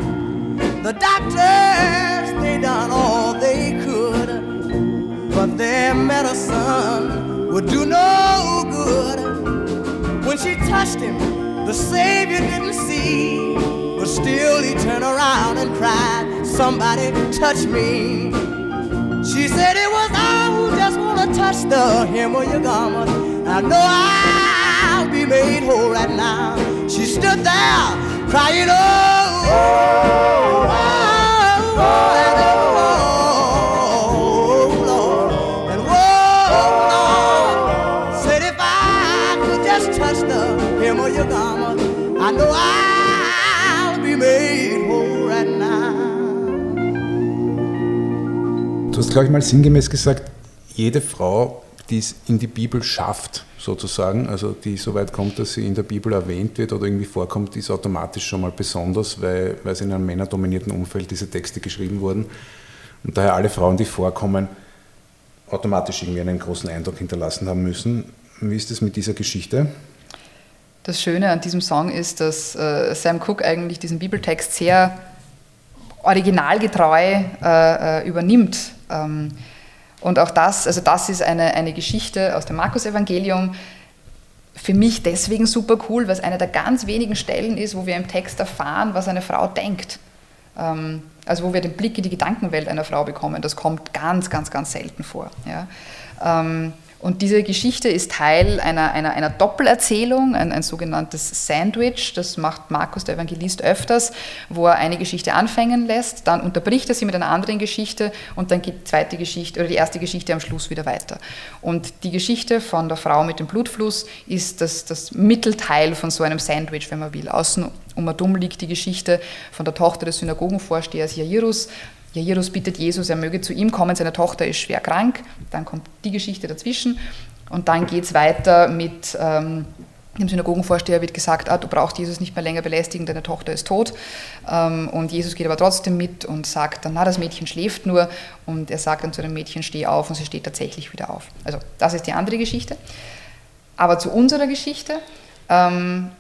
S5: The doctors, they done all they could, but their medicine would do no good. When she touched him, the Savior didn't see, but still he turned around and cried somebody touch me. She said it was I who just wanna touch the hem of your garment. I know I'll be made whole right now. She stood there crying, oh, oh, oh, oh oh,
S1: glaube ich, mal sinngemäß gesagt, jede Frau, die es in die Bibel schafft, sozusagen, also die so weit kommt, dass sie in der Bibel erwähnt wird oder irgendwie vorkommt, ist automatisch schon mal besonders, weil, weil in einem männerdominierten Umfeld diese Texte geschrieben wurden. Und daher alle Frauen, die vorkommen, automatisch irgendwie einen großen Eindruck hinterlassen haben müssen. Wie ist es mit dieser Geschichte?
S3: Das Schöne an diesem Song ist, dass äh, Sam Cooke eigentlich diesen Bibeltext sehr originalgetreu äh, äh übernimmt. Ähm, und auch das, also das ist eine, eine Geschichte aus dem Markus-Evangelium. Für mich deswegen super cool, weil es eine der ganz wenigen Stellen ist, wo wir im Text erfahren, was eine Frau denkt. Ähm, also wo wir den Blick in die Gedankenwelt einer Frau bekommen. Das kommt ganz, ganz, ganz selten vor. Ja. Und diese Geschichte ist Teil einer, einer, einer Doppelerzählung, ein, ein, sogenanntes Sandwich. Das macht Markus der Evangelist öfters, wo er eine Geschichte anfangen lässt, dann unterbricht er sie mit einer anderen Geschichte und dann geht die zweite Geschichte oder die erste Geschichte am Schluss wieder weiter. Und die Geschichte von der Frau mit dem Blutfluss ist das, das Mittelteil von so einem Sandwich, wenn man will. Außen um dumm liegt die Geschichte von der Tochter des Synagogenvorstehers Jairus, Jairus bittet Jesus, er möge zu ihm kommen, seine Tochter ist schwer krank. Dann kommt die Geschichte dazwischen und dann geht es weiter mit, ähm, dem Synagogenvorsteher wird gesagt, ah, du brauchst Jesus nicht mehr länger belästigen, deine Tochter ist tot. Ähm, und Jesus geht aber trotzdem mit und sagt dann, na, das Mädchen schläft nur. Und er sagt dann zu dem Mädchen, steh auf und sie steht tatsächlich wieder auf. Also das ist die andere Geschichte. Aber zu unserer Geschichte, ähm,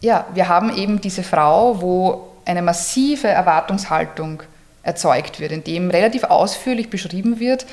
S3: ja, wir haben eben diese Frau, wo eine massive Erwartungshaltung erzeugt wird, in dem relativ ausführlich beschrieben wird,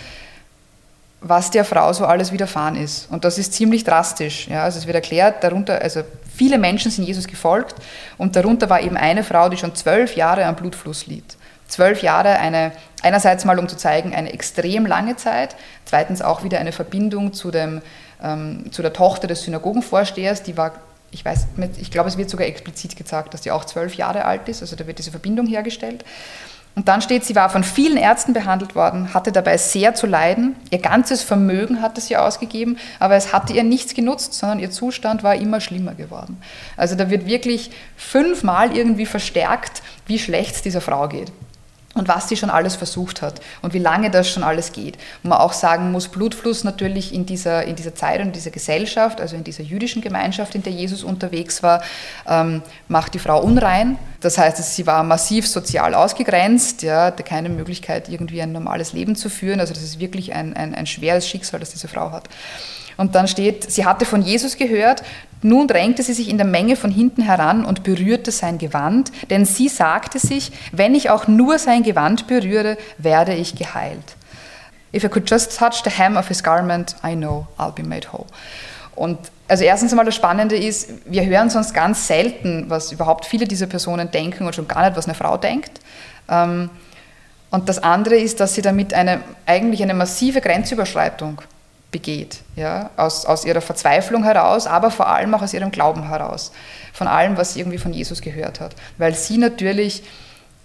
S3: was der Frau so alles widerfahren ist. Und das ist ziemlich drastisch. Ja? Also es wird erklärt, darunter, also viele Menschen sind Jesus gefolgt und darunter war eben eine Frau, die schon zwölf Jahre am Blutfluss litt. Zwölf Jahre, eine, einerseits mal um zu zeigen, eine extrem lange Zeit, zweitens auch wieder eine Verbindung zu, dem, ähm, zu der Tochter des Synagogenvorstehers, die war, ich weiß, ich glaube, es wird sogar explizit gesagt, dass die auch zwölf Jahre alt ist, also da wird diese Verbindung hergestellt. Und dann steht, sie war von vielen Ärzten behandelt worden, hatte dabei sehr zu leiden. Ihr ganzes Vermögen hatte sie ausgegeben, aber es hatte ihr nichts genutzt, sondern ihr Zustand war immer schlimmer geworden. Also da wird wirklich fünfmal irgendwie verstärkt, wie schlecht es dieser Frau geht und was sie schon alles versucht hat und wie lange das schon alles geht. Und man auch sagen muss, Blutfluss natürlich in dieser, in dieser Zeit und in dieser Gesellschaft, also in dieser jüdischen Gemeinschaft, in der Jesus unterwegs war, ähm, macht die Frau unrein. Das heißt, sie war massiv sozial ausgegrenzt, ja, hatte keine Möglichkeit, irgendwie ein normales Leben zu führen. Also das ist wirklich ein, ein, ein schweres Schicksal, das diese Frau hat. Und dann steht, sie hatte von Jesus gehört, nun drängte sie sich in der Menge von hinten heran und berührte sein Gewand, denn sie sagte sich, wenn ich auch nur sein Gewand berühre, werde ich geheilt. If I could just touch the hem of his garment, I know I'll be made whole. Und also erstens einmal das Spannende ist, wir hören sonst ganz selten, was überhaupt viele dieser Personen denken und schon gar nicht, was eine Frau denkt. Ähm, und das andere ist, dass sie damit eine, eigentlich eine massive Grenzüberschreitung begeht, ja, aus, aus ihrer Verzweiflung heraus, aber vor allem auch aus ihrem Glauben heraus, von allem, was sie irgendwie von Jesus gehört hat. Weil sie natürlich,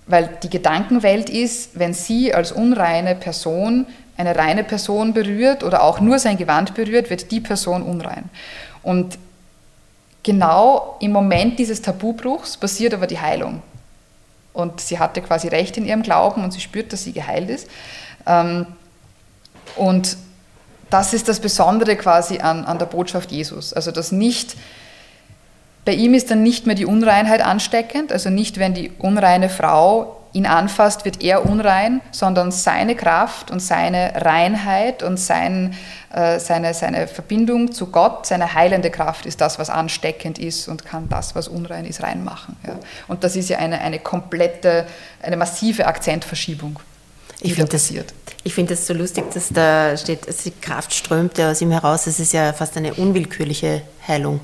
S3: weil die Gedankenwelt ist, wenn sie als unreine Person eine reine Person berührt oder auch nur sein Gewand berührt, wird die Person unrein. Und genau im Moment dieses Tabubruchs passiert aber die Heilung. Und sie hatte quasi recht in ihrem Glauben und sie spürt, dass sie geheilt ist. Ähm, und das ist das Besondere quasi an, an der Botschaft Jesus. Also dass nicht, bei ihm ist dann nicht mehr die Unreinheit ansteckend, also nicht, wenn die unreine Frau ihn anfasst, wird er unrein, sondern seine Kraft und seine Reinheit und sein, äh, seine, seine Verbindung zu Gott, seine heilende Kraft ist das, was ansteckend ist und kann das, was unrein ist, reinmachen. Ja. Und das ist ja eine, eine komplette, eine massive Akzentverschiebung.
S2: Ich finde das, ich find das so lustig, dass da steht, die Kraft strömt ja aus ihm heraus. Es ist ja fast eine unwillkürliche Heilung.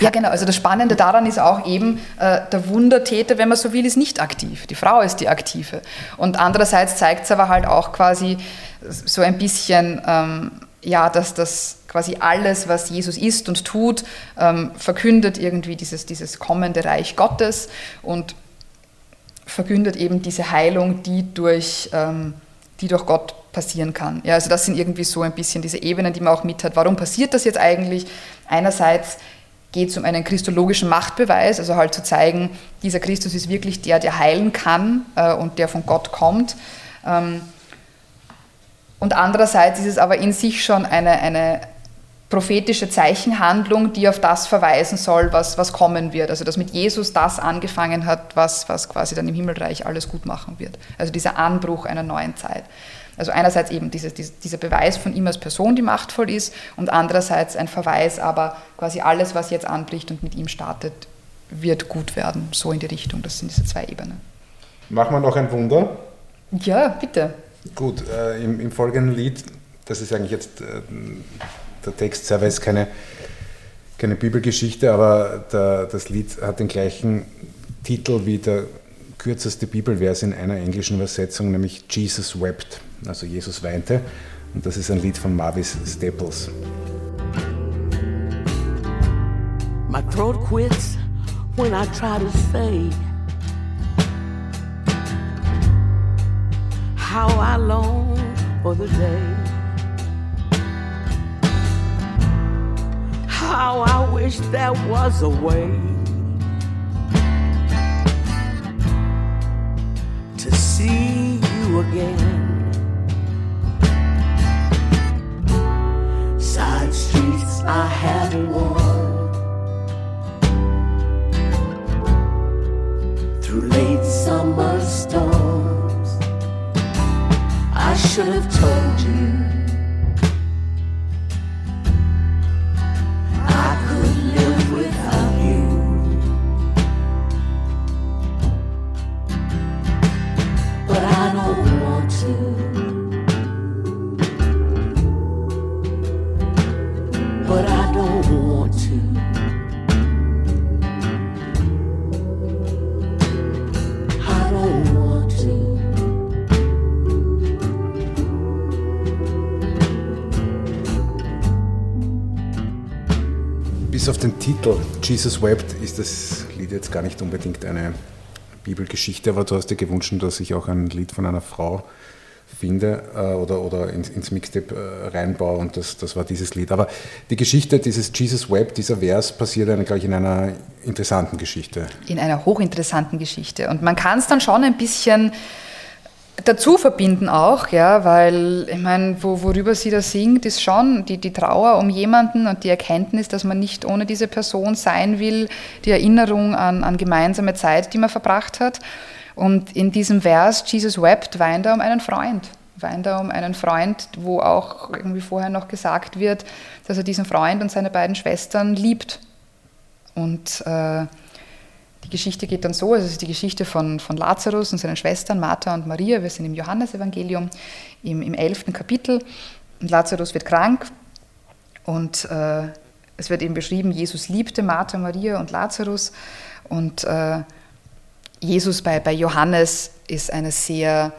S3: Ja, genau. Also das Spannende daran ist auch eben, äh, der Wundertäter, wenn man so will, ist nicht aktiv. Die Frau ist die Aktive. Und andererseits zeigt es aber halt auch quasi so ein bisschen, ähm, ja, dass das quasi alles, was Jesus ist und tut, ähm, verkündet irgendwie dieses, dieses kommende Reich Gottes und verkündet eben diese Heilung, die durch, ähm, die durch Gott passieren kann. Ja, also das sind irgendwie so ein bisschen diese Ebenen, die man auch mit hat. Warum passiert das jetzt eigentlich? Einerseits geht es um einen christologischen Machtbeweis, also halt zu zeigen, dieser Christus ist wirklich der, der heilen kann äh, und der von Gott kommt. Ähm, und andererseits ist es aber in sich schon eine, eine prophetische Zeichenhandlung, die auf das verweisen soll, was, was kommen wird. Also dass mit Jesus das angefangen hat, was, was quasi dann im Himmelreich alles gut machen wird. Also dieser Anbruch einer neuen Zeit. Also einerseits eben dieses, dieser Beweis von ihm als Person, die machtvoll ist, und andererseits ein Verweis, aber quasi alles, was jetzt anbricht und mit ihm startet, wird gut werden. So in die Richtung. Das sind diese zwei Ebenen.
S1: Machen wir noch ein Wunder?
S3: Ja, bitte.
S1: Gut, äh, im, im, folgenden Lied, das ist eigentlich jetzt äh, der Text selber ist keine, keine Bibelgeschichte, aber der, das Lied hat den gleichen Titel wie der kürzeste Bibelvers in einer englischen Übersetzung, nämlich Jesus wept, also Jesus weinte. Und das ist ein Lied von Mavis Staples. My throat quits when I try to say how I long for the day how I wish there was a way to see you again. side streets I have worn through late summer storms. I should have told you. Bis auf den Titel Jesus Wept ist das Lied jetzt gar nicht unbedingt eine Bibelgeschichte, aber du hast dir gewünscht, dass ich auch ein Lied von einer Frau finde äh, oder, oder ins, ins Mixtape äh, reinbaue und das, das war dieses Lied. Aber die Geschichte dieses Jesus Wept, dieser Vers, passiert eine, gleich in einer interessanten Geschichte.
S3: In einer hochinteressanten Geschichte. Und man kann es dann schon ein bisschen dazu verbinden auch, ja, weil ich meine, wo, worüber sie da singt, ist schon die, die Trauer um jemanden und die Erkenntnis, dass man nicht ohne diese Person sein will, die Erinnerung an, an gemeinsame Zeit, die man verbracht hat. Und in diesem Vers, Jesus wept, weint er um einen Freund. Weint er um einen Freund, wo auch irgendwie vorher noch gesagt wird, dass er diesen Freund und seine beiden Schwestern liebt. Und äh, die Geschichte geht dann so, es ist die Geschichte von, von Lazarus und seinen Schwestern Martha und Maria. Wir sind im Johannesevangelium im, im 11. Kapitel. Und Lazarus wird krank und äh, es wird eben beschrieben, Jesus liebte Martha, Maria und Lazarus. Und äh, Jesus bei, bei Johannes ist eine sehr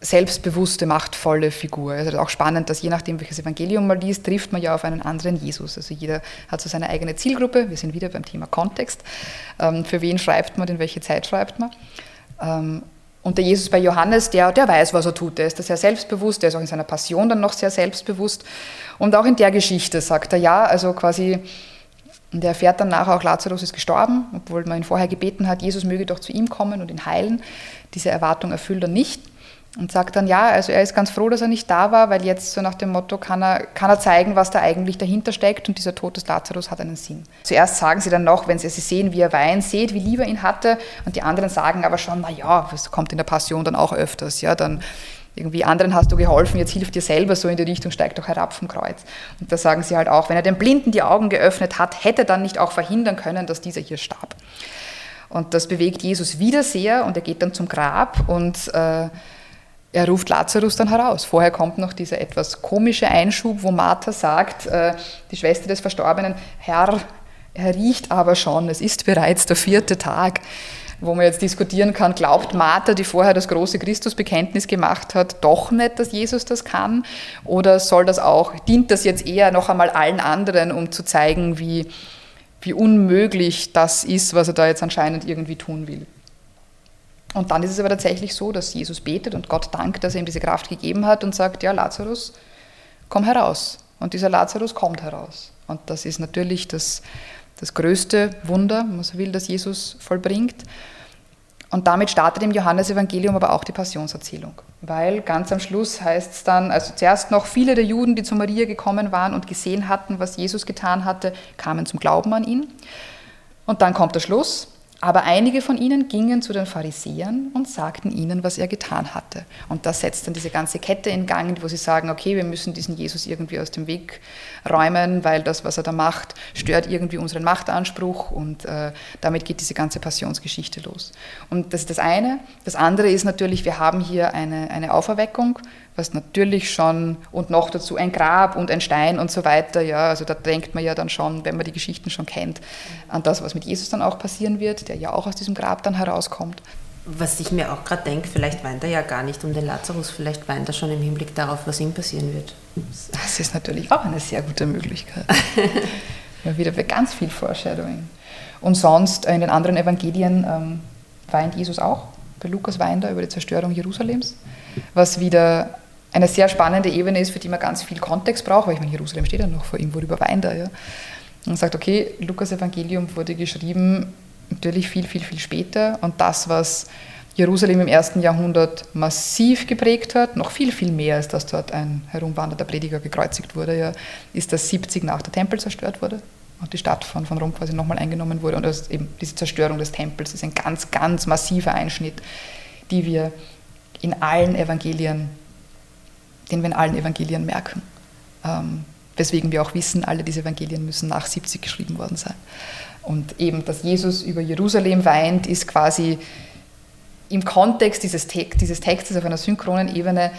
S3: selbstbewusste, machtvolle Figur. Also auch spannend, dass je nachdem, welches Evangelium man liest, trifft man ja auf einen anderen Jesus. Also jeder hat so seine eigene Zielgruppe. Wir sind wieder beim Thema Kontext. Ähm, für wen schreibt man, in welche Zeit schreibt man? Ähm, und der Jesus bei Johannes, der, der weiß, was er tut. Der ist da sehr selbstbewusst, der ist auch in seiner Passion dann noch sehr selbstbewusst. Und auch in der Geschichte sagt er ja, also quasi, der erfährt dann nachher auch, Lazarus ist gestorben, obwohl man ihn vorher gebeten hat, Jesus möge doch zu ihm kommen und ihn heilen. Diese Erwartung erfüllt er nicht und sagt dann, ja, also er ist ganz froh, dass er nicht da war, weil jetzt so nach dem Motto kann er, kann er zeigen, was da eigentlich dahinter steckt und dieser Tod des Lazarus hat einen Sinn. Zuerst sagen sie dann noch, wenn sie, sie sehen, wie er weint, seht, wie lieb er ihn hatte und die anderen sagen aber schon, na ja, das kommt in der Passion dann auch öfters, ja, dann irgendwie anderen hast du geholfen, jetzt hilft dir selber so in die Richtung, steig doch herab vom Kreuz. Und da sagen sie halt auch, wenn er den Blinden die Augen geöffnet hat, hätte er dann nicht auch verhindern können, dass dieser hier starb. Und das bewegt Jesus wieder sehr und er geht dann zum Grab und äh, er ruft Lazarus dann heraus. Vorher kommt noch dieser etwas komische Einschub, wo Martha sagt, äh, die Schwester des Verstorbenen, Herr, er riecht aber schon, es ist bereits der vierte Tag. Wo man jetzt diskutieren kann, glaubt Martha, die vorher das große Christusbekenntnis gemacht hat, doch nicht, dass Jesus das kann? Oder soll das auch, dient das jetzt eher noch einmal allen anderen, um zu zeigen, wie, wie unmöglich das ist, was er da jetzt anscheinend irgendwie tun will? Und dann ist es aber tatsächlich so, dass Jesus betet und Gott dankt, dass er ihm diese Kraft gegeben hat und sagt, ja, Lazarus, komm heraus. Und dieser Lazarus kommt heraus. Und das ist natürlich das, das größte Wunder, wenn man so will, das Jesus vollbringt. Und damit startet im Johannesevangelium aber auch die Passionserzählung. Weil ganz am Schluss heißt es dann, also zuerst noch viele der Juden, die zu Maria gekommen waren und gesehen hatten, was Jesus getan hatte, kamen zum Glauben an ihn. Und dann kommt der Schluss, aber einige von ihnen gingen zu den Pharisäern und sagten ihnen, was er getan hatte. Und das setzt dann diese ganze Kette in Gang, wo sie sagen, okay, wir müssen diesen Jesus irgendwie aus dem Weg räumen, weil das, was er da macht, stört irgendwie unseren Machtanspruch und äh, damit geht diese ganze Passionsgeschichte los. Und das ist das eine. Das andere ist natürlich, wir haben hier eine, eine Auferweckung, was natürlich schon, und noch dazu ein Grab und ein Stein und so weiter, ja, also da denkt man ja dann schon, wenn man die Geschichten schon kennt, an das, was mit Jesus dann auch passieren wird, der ja auch aus diesem Grab dann herauskommt.
S2: Was ich mir auch gerade denke, vielleicht weint er ja gar nicht um den Lazarus, vielleicht weint er schon im Hinblick darauf, was ihm passieren wird.
S3: Das ist natürlich auch eine sehr gute Möglichkeit. ja, wieder für ganz viel Foreshadowing. Und sonst äh, in den anderen Evangelien ähm, weint Jesus auch. Bei Lukas weint er über die Zerstörung Jerusalems, was wieder eine sehr spannende Ebene ist, für die man ganz viel Kontext braucht, weil ich meine, Jerusalem steht ja noch vor ihm, worüber weint er. Ja? Und sagt, okay, Lukas Evangelium wurde geschrieben natürlich viel, viel, viel später und das, was Jerusalem im ersten Jahrhundert massiv geprägt hat, noch viel, viel mehr als dass dort ein herumwandernder Prediger gekreuzigt wurde, ja, ist, dass 70 nach der Tempel zerstört wurde und die Stadt von, von Rom quasi nochmal eingenommen wurde. Und das eben diese Zerstörung des Tempels ist ein ganz, ganz massiver Einschnitt, die wir in allen Evangelien den wir in allen Evangelien merken. Ähm, weswegen wir auch wissen, alle diese Evangelien müssen nach 70 geschrieben worden sein. Und eben, dass Jesus über Jerusalem weint, ist quasi im Kontext dieses, Text, dieses Textes auf einer synchronen Ebene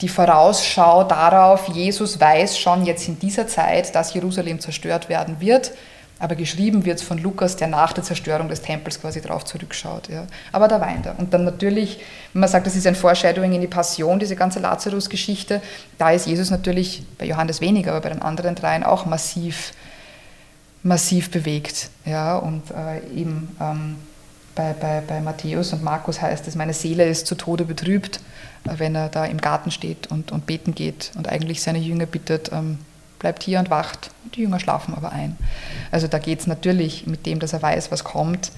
S3: die Vorausschau darauf, Jesus weiß schon jetzt in dieser Zeit, dass Jerusalem zerstört werden wird, aber geschrieben wird es von Lukas, der nach der Zerstörung des Tempels quasi darauf zurückschaut. Ja. Aber da weint er. Und dann natürlich, wenn man sagt, das ist ein Foreshadowing in die Passion, diese ganze Lazarus-Geschichte, da ist Jesus natürlich bei Johannes weniger, aber bei den anderen dreien auch massiv, massiv bewegt. Ja. Und äh, eben ähm, bei, bei, bei Matthäus und Markus heißt es, meine Seele ist zu Tode betrübt, äh, wenn er da im Garten steht und, und beten geht und eigentlich seine Jünger bittet, ähm, bleibt hier und wacht. Die Jünger schlafen aber ein. Also da geht es natürlich mit dem, dass er weiß, was kommt,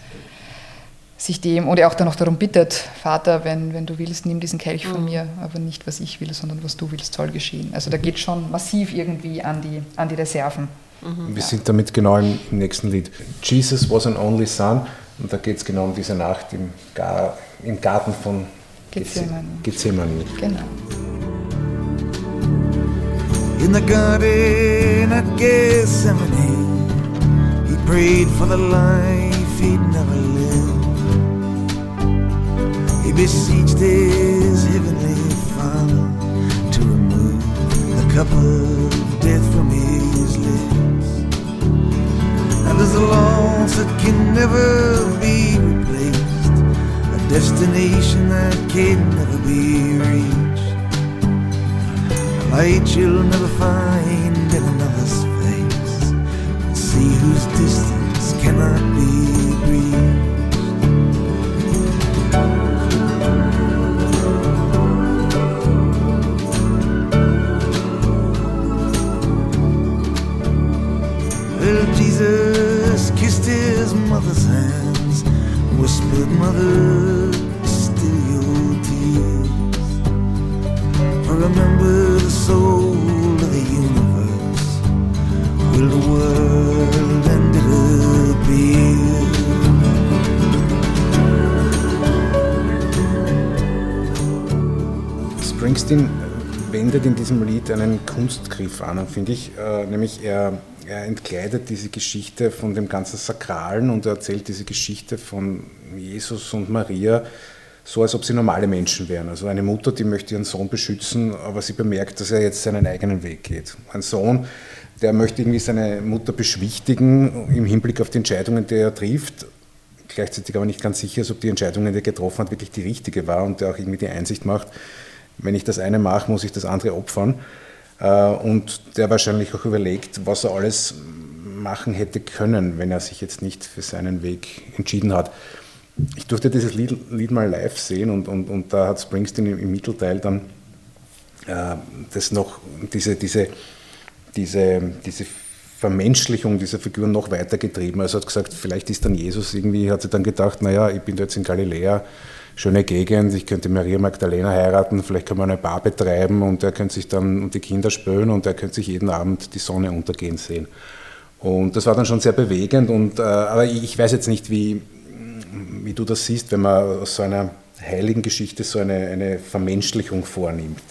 S3: sich dem, und er auch dann noch darum bittet, Vater, wenn, wenn du willst, nimm diesen Kelch von mhm. mir, aber nicht, was ich will, sondern was du willst, soll geschehen. Also da geht schon massiv irgendwie an die, an die Reserven.
S1: Mhm. Wir sind damit genau im, im, nächsten Lied. Jesus was an only son, und da geht es genau um diese Nacht im, Gar, im Garten von Gethsemane. Gethsemane. Genau.
S5: In the garden at Gethsemane. He prayed for the life he'd never lived. He beseeched his heavenly Father to remove the cup of death from his lips. And there's a loss that can never be replaced, a destination that can never be reached light you'll never find in another's face. See whose distance cannot be breathed. Well, Jesus kissed his mother's hands, whispered, Mother, soul of the universe will the world end appear
S1: Springsteen wendet in diesem Lied einen Kunstgriff an, finde ich, äh, nämlich er, er entkleidet diese Geschichte von dem ganzen Sakralen und er erzählt diese Geschichte von Jesus und Maria so, als ob sie normale Menschen wären. Also eine Mutter, die möchte ihren Sohn beschützen, aber sie bemerkt, dass er jetzt seinen eigenen Weg geht. Ein Sohn, der möchte irgendwie seine Mutter beschwichtigen im Hinblick auf die Entscheidungen, die er trifft, gleichzeitig aber nicht ganz sicher ist, ob die Entscheidung, die er getroffen hat, wirklich die richtige war und der auch irgendwie die Einsicht macht, wenn ich das eine mache, muss ich das andere opfern. Äh, und der wahrscheinlich auch überlegt, was er alles machen hätte können, wenn er sich jetzt nicht für seinen Weg entschieden hat ich durfte dieses Lied, Lied, mal live sehen und, und, und da hat Springsteen im, im Mittelteil dann äh, das noch, diese, diese, diese, diese Vermenschlichung dieser Figur noch weiter getrieben. Also hat gesagt, vielleicht ist dann Jesus irgendwie, hat sie dann gedacht, naja, ich bin jetzt in Galiläa, schöne Gegend, ich könnte Maria Magdalena heiraten, vielleicht kann man eine Bar betreiben und er könnte sich dann und die Kinder spölen und er könnte sich jeden Abend die Sonne untergehen sehen. Und das war dann schon sehr bewegend. Und, äh, aber ich weiß jetzt nicht, wie, wie du das siehst, wenn man aus so einer heiligen Geschichte so eine, eine Vermenschlichung vornimmt.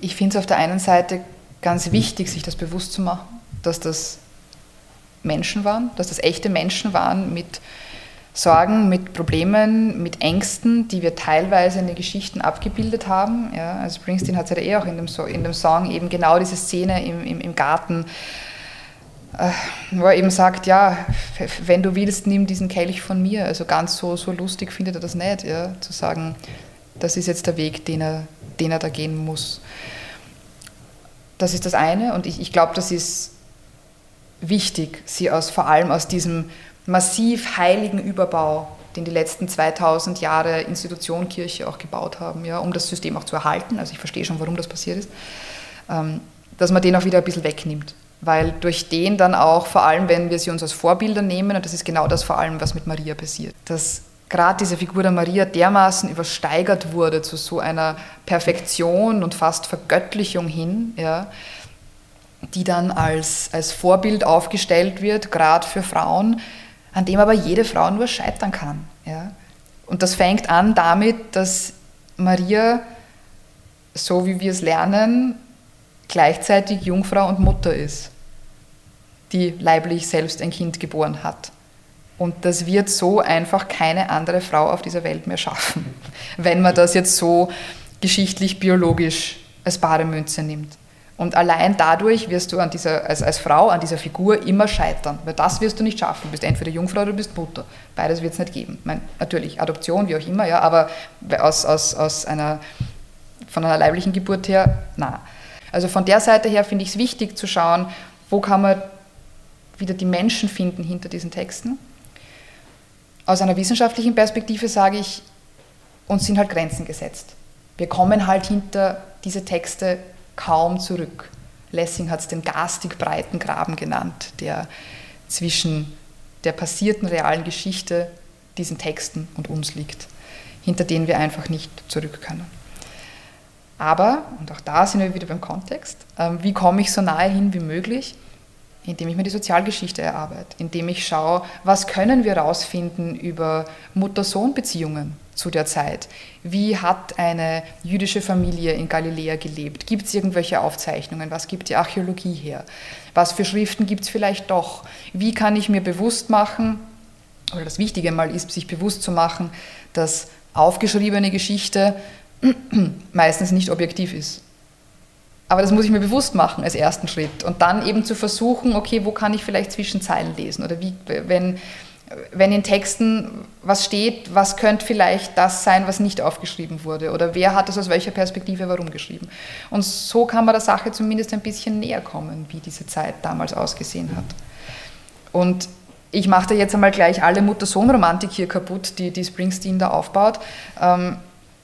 S3: Ich finde es auf der einen Seite ganz wichtig, sich das bewusst zu machen, dass das Menschen waren, dass das echte Menschen waren mit Sorgen, mit Problemen, mit Ängsten, die wir teilweise in den Geschichten abgebildet haben. Ja, also Springsteen hat es ja eh auch in dem, so in dem Song eben genau diese Szene im, im, im Garten wo er eben sagt, ja, wenn du willst, nimm diesen Kelch von mir. Also ganz so, so lustig findet er das nicht, ja, zu sagen, das ist jetzt der Weg, den er, den er da gehen muss. Das ist das eine und ich, ich glaube, das ist wichtig, sie aus, vor allem aus diesem massiv heiligen Überbau, den die letzten 2000 Jahre Institution Kirche auch gebaut haben, ja, um das System auch zu erhalten. Also ich verstehe schon, warum das passiert ist, ähm, dass man den auch wieder ein bisschen wegnimmt weil durch den dann auch, vor allem wenn wir sie uns als Vorbilder nehmen, und das ist genau das vor allem, was mit Maria passiert, dass gerade diese Figur der Maria dermaßen übersteigert wurde zu so einer Perfektion und fast Vergöttlichung hin, ja, die dann als, als Vorbild aufgestellt wird, gerade für Frauen, an dem aber jede Frau nur scheitern kann. Ja. Und das fängt an damit, dass Maria, so wie wir es lernen, gleichzeitig Jungfrau und Mutter ist, die leiblich selbst ein Kind geboren hat. Und das wird so einfach keine andere Frau auf dieser Welt mehr schaffen, wenn man das jetzt so geschichtlich-biologisch als bare Münze nimmt. Und allein dadurch wirst du an dieser, als, als Frau an dieser Figur immer scheitern, weil das wirst du nicht schaffen. Du bist entweder Jungfrau oder du bist Mutter. Beides wird es nicht geben. Meine, natürlich, Adoption, wie auch immer, ja, aber aus, aus, aus einer, von einer leiblichen Geburt her, na. Also von der Seite her finde ich es wichtig zu schauen, wo kann man wieder die Menschen finden hinter diesen Texten. Aus einer wissenschaftlichen Perspektive sage ich, uns sind halt Grenzen gesetzt. Wir kommen halt hinter diese Texte kaum zurück. Lessing hat es den garstig breiten Graben genannt, der zwischen der passierten realen Geschichte, diesen Texten und uns liegt, hinter denen wir einfach nicht zurück können. Aber, und auch da sind wir wieder beim Kontext, ähm, wie komme ich so nahe hin wie möglich? Indem ich mir die Sozialgeschichte erarbeite, indem ich schaue, was können wir herausfinden über Mutter-Sohn-Beziehungen zu der Zeit. Wie hat eine jüdische Familie in Galiläa gelebt? Gibt es irgendwelche Aufzeichnungen? Was gibt die Archäologie her? Was für Schriften gibt es vielleicht doch? Wie kann ich mir bewusst machen, oder das Wichtige mal ist, sich bewusst zu machen, dass aufgeschriebene Geschichte meistens nicht objektiv ist. Aber das muss ich mir bewusst machen als ersten Schritt. Und dann eben zu versuchen, okay, wo kann ich vielleicht zwischen Zeilen lesen? Oder wie, wenn, wenn in Texten was steht, was könnte vielleicht das sein, was nicht aufgeschrieben wurde? Oder wer hat es aus welcher Perspektive warum geschrieben? Und so kann man der Sache zumindest ein bisschen näher kommen, wie diese Zeit damals ausgesehen hat. Und ich mache da jetzt einmal gleich alle Mutter-Sohn-Romantik hier kaputt, die, die Springsteen da aufbaut. Ähm,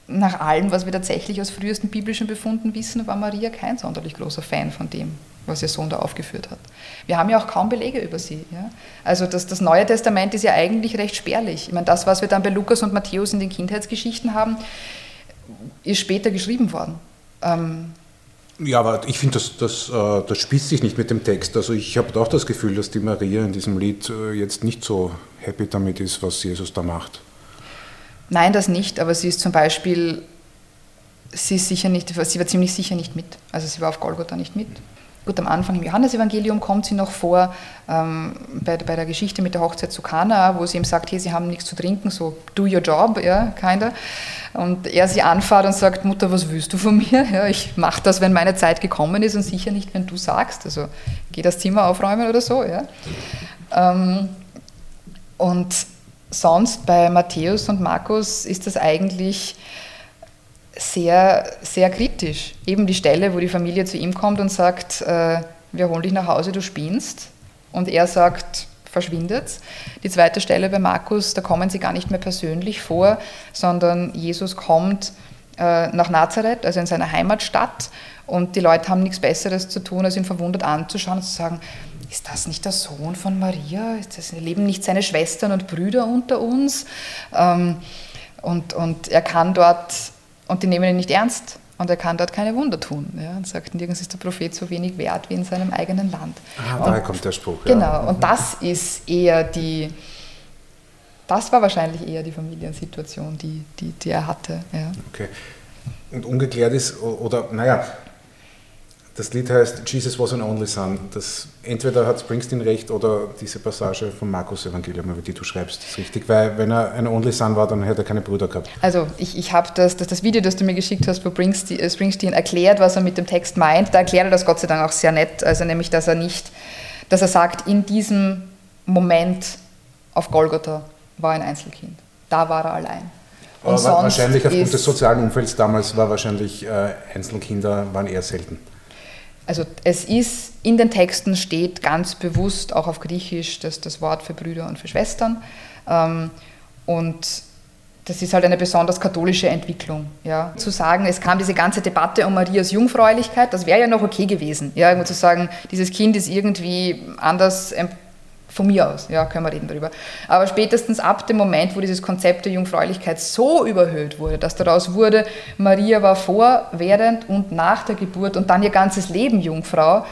S3: nach allem, was wir tatsächlich aus frühesten biblischen Befunden wissen, war Maria kein sonderlich großer Fan von dem, was ihr Sohn da aufgeführt hat. Wir haben ja auch kaum Belege über sie. Ja? Also das, das Neue Testament ist ja eigentlich recht spärlich. Ich meine, das, was wir dann bei Lukas und Matthäus in den Kindheitsgeschichten haben, ist später geschrieben worden. Ähm,
S1: ja, aber ich finde, das, das, äh, das spießt sich nicht mit dem Text. Also ich habe auch das Gefühl, dass die Maria in diesem Lied äh, jetzt nicht so happy damit ist, was Jesus da macht.
S3: Nein, das nicht, aber sie ist zum Beispiel, sie ist sicher nicht, sie war ziemlich sicher nicht mit. Also sie war auf Golgotha nicht mit. Gut, am Anfang im Johannesevangelium kommt sie noch vor, ähm, bei, bei der Geschichte mit der Hochzeit zu Kana, wo sie ihm sagt, hey, sie haben nichts zu trinken, so do your job, ja, kinder. Und er sie anfahrt und sagt, Mutter, was willst du von mir? Ja, ich mache das, wenn meine Zeit gekommen ist und sicher nicht, wenn du sagst. Also geh das Zimmer aufräumen oder so. Ja. Ähm, und sonst bei Matthäus und Markus ist das eigentlich sehr, sehr kritisch. Eben die Stelle, wo die Familie zu ihm kommt und sagt, äh, wir holen dich nach Hause, du spinnst. Und er sagt, verschwindet. Die zweite Stelle bei Markus, da kommen sie gar nicht mehr persönlich vor, sondern Jesus kommt äh, nach Nazareth, also in seiner Heimatstadt, und die Leute haben nichts Besseres zu tun, als ihn verwundert anzuschauen und zu sagen, ist das nicht der Sohn von Maria? Ist das, leben nicht seine Schwestern und Brüder unter uns? Ähm, und, und er kann dort und die nehmen ihn nicht ernst. Und er kann dort keine Wunder tun. Ja, und sagt, nirgends ist der Prophet so wenig wert wie in seinem eigenen Land.
S1: Ah, daher kommt der Spruch.
S3: Ja. Genau, und das ist eher die, das war wahrscheinlich eher die Familiensituation, die, die, die er hatte. Ja.
S1: Okay. Und ungeklärt ist, oder naja, das Lied heißt Jesus was an only son. Das, entweder hat Springsteen recht oder diese Passage vom Markus-Evangelium, über die du schreibst, ist richtig. Weil wenn er ein only son war, dann hätte er keine Brüder gehabt.
S3: Also ich, ich habe das, das, das Video, das du mir geschickt hast, wo Springsteen, äh, Springsteen erklärt, was er mit dem Text meint. Da erklärt er das Gott sei Dank auch sehr nett. Also nämlich, dass er nicht, dass er sagt, in diesem Moment auf Golgotha war ein Einzelkind. Da war er allein.
S1: Und Aber wahrscheinlich aufgrund des sozialen Umfelds damals war wahrscheinlich äh, Einzelkinder waren eher selten.
S3: Also es ist, in den Texten steht ganz bewusst auch auf Griechisch das, das Wort für Brüder und für Schwestern. Ähm, und das ist halt eine besonders katholische Entwicklung. Ja. Zu sagen, es kam diese ganze Debatte um Marias Jungfräulichkeit, das wäre ja noch okay gewesen. Ja, zu sagen, dieses Kind ist irgendwie anders von mir aus, ja, können wir reden darüber. Aber spätestens ab dem Moment, wo dieses Konzept der Jungfräulichkeit so überhöht wurde, dass daraus wurde, Maria war vor, während und nach der Geburt und dann ihr ganzes Leben Jungfrau,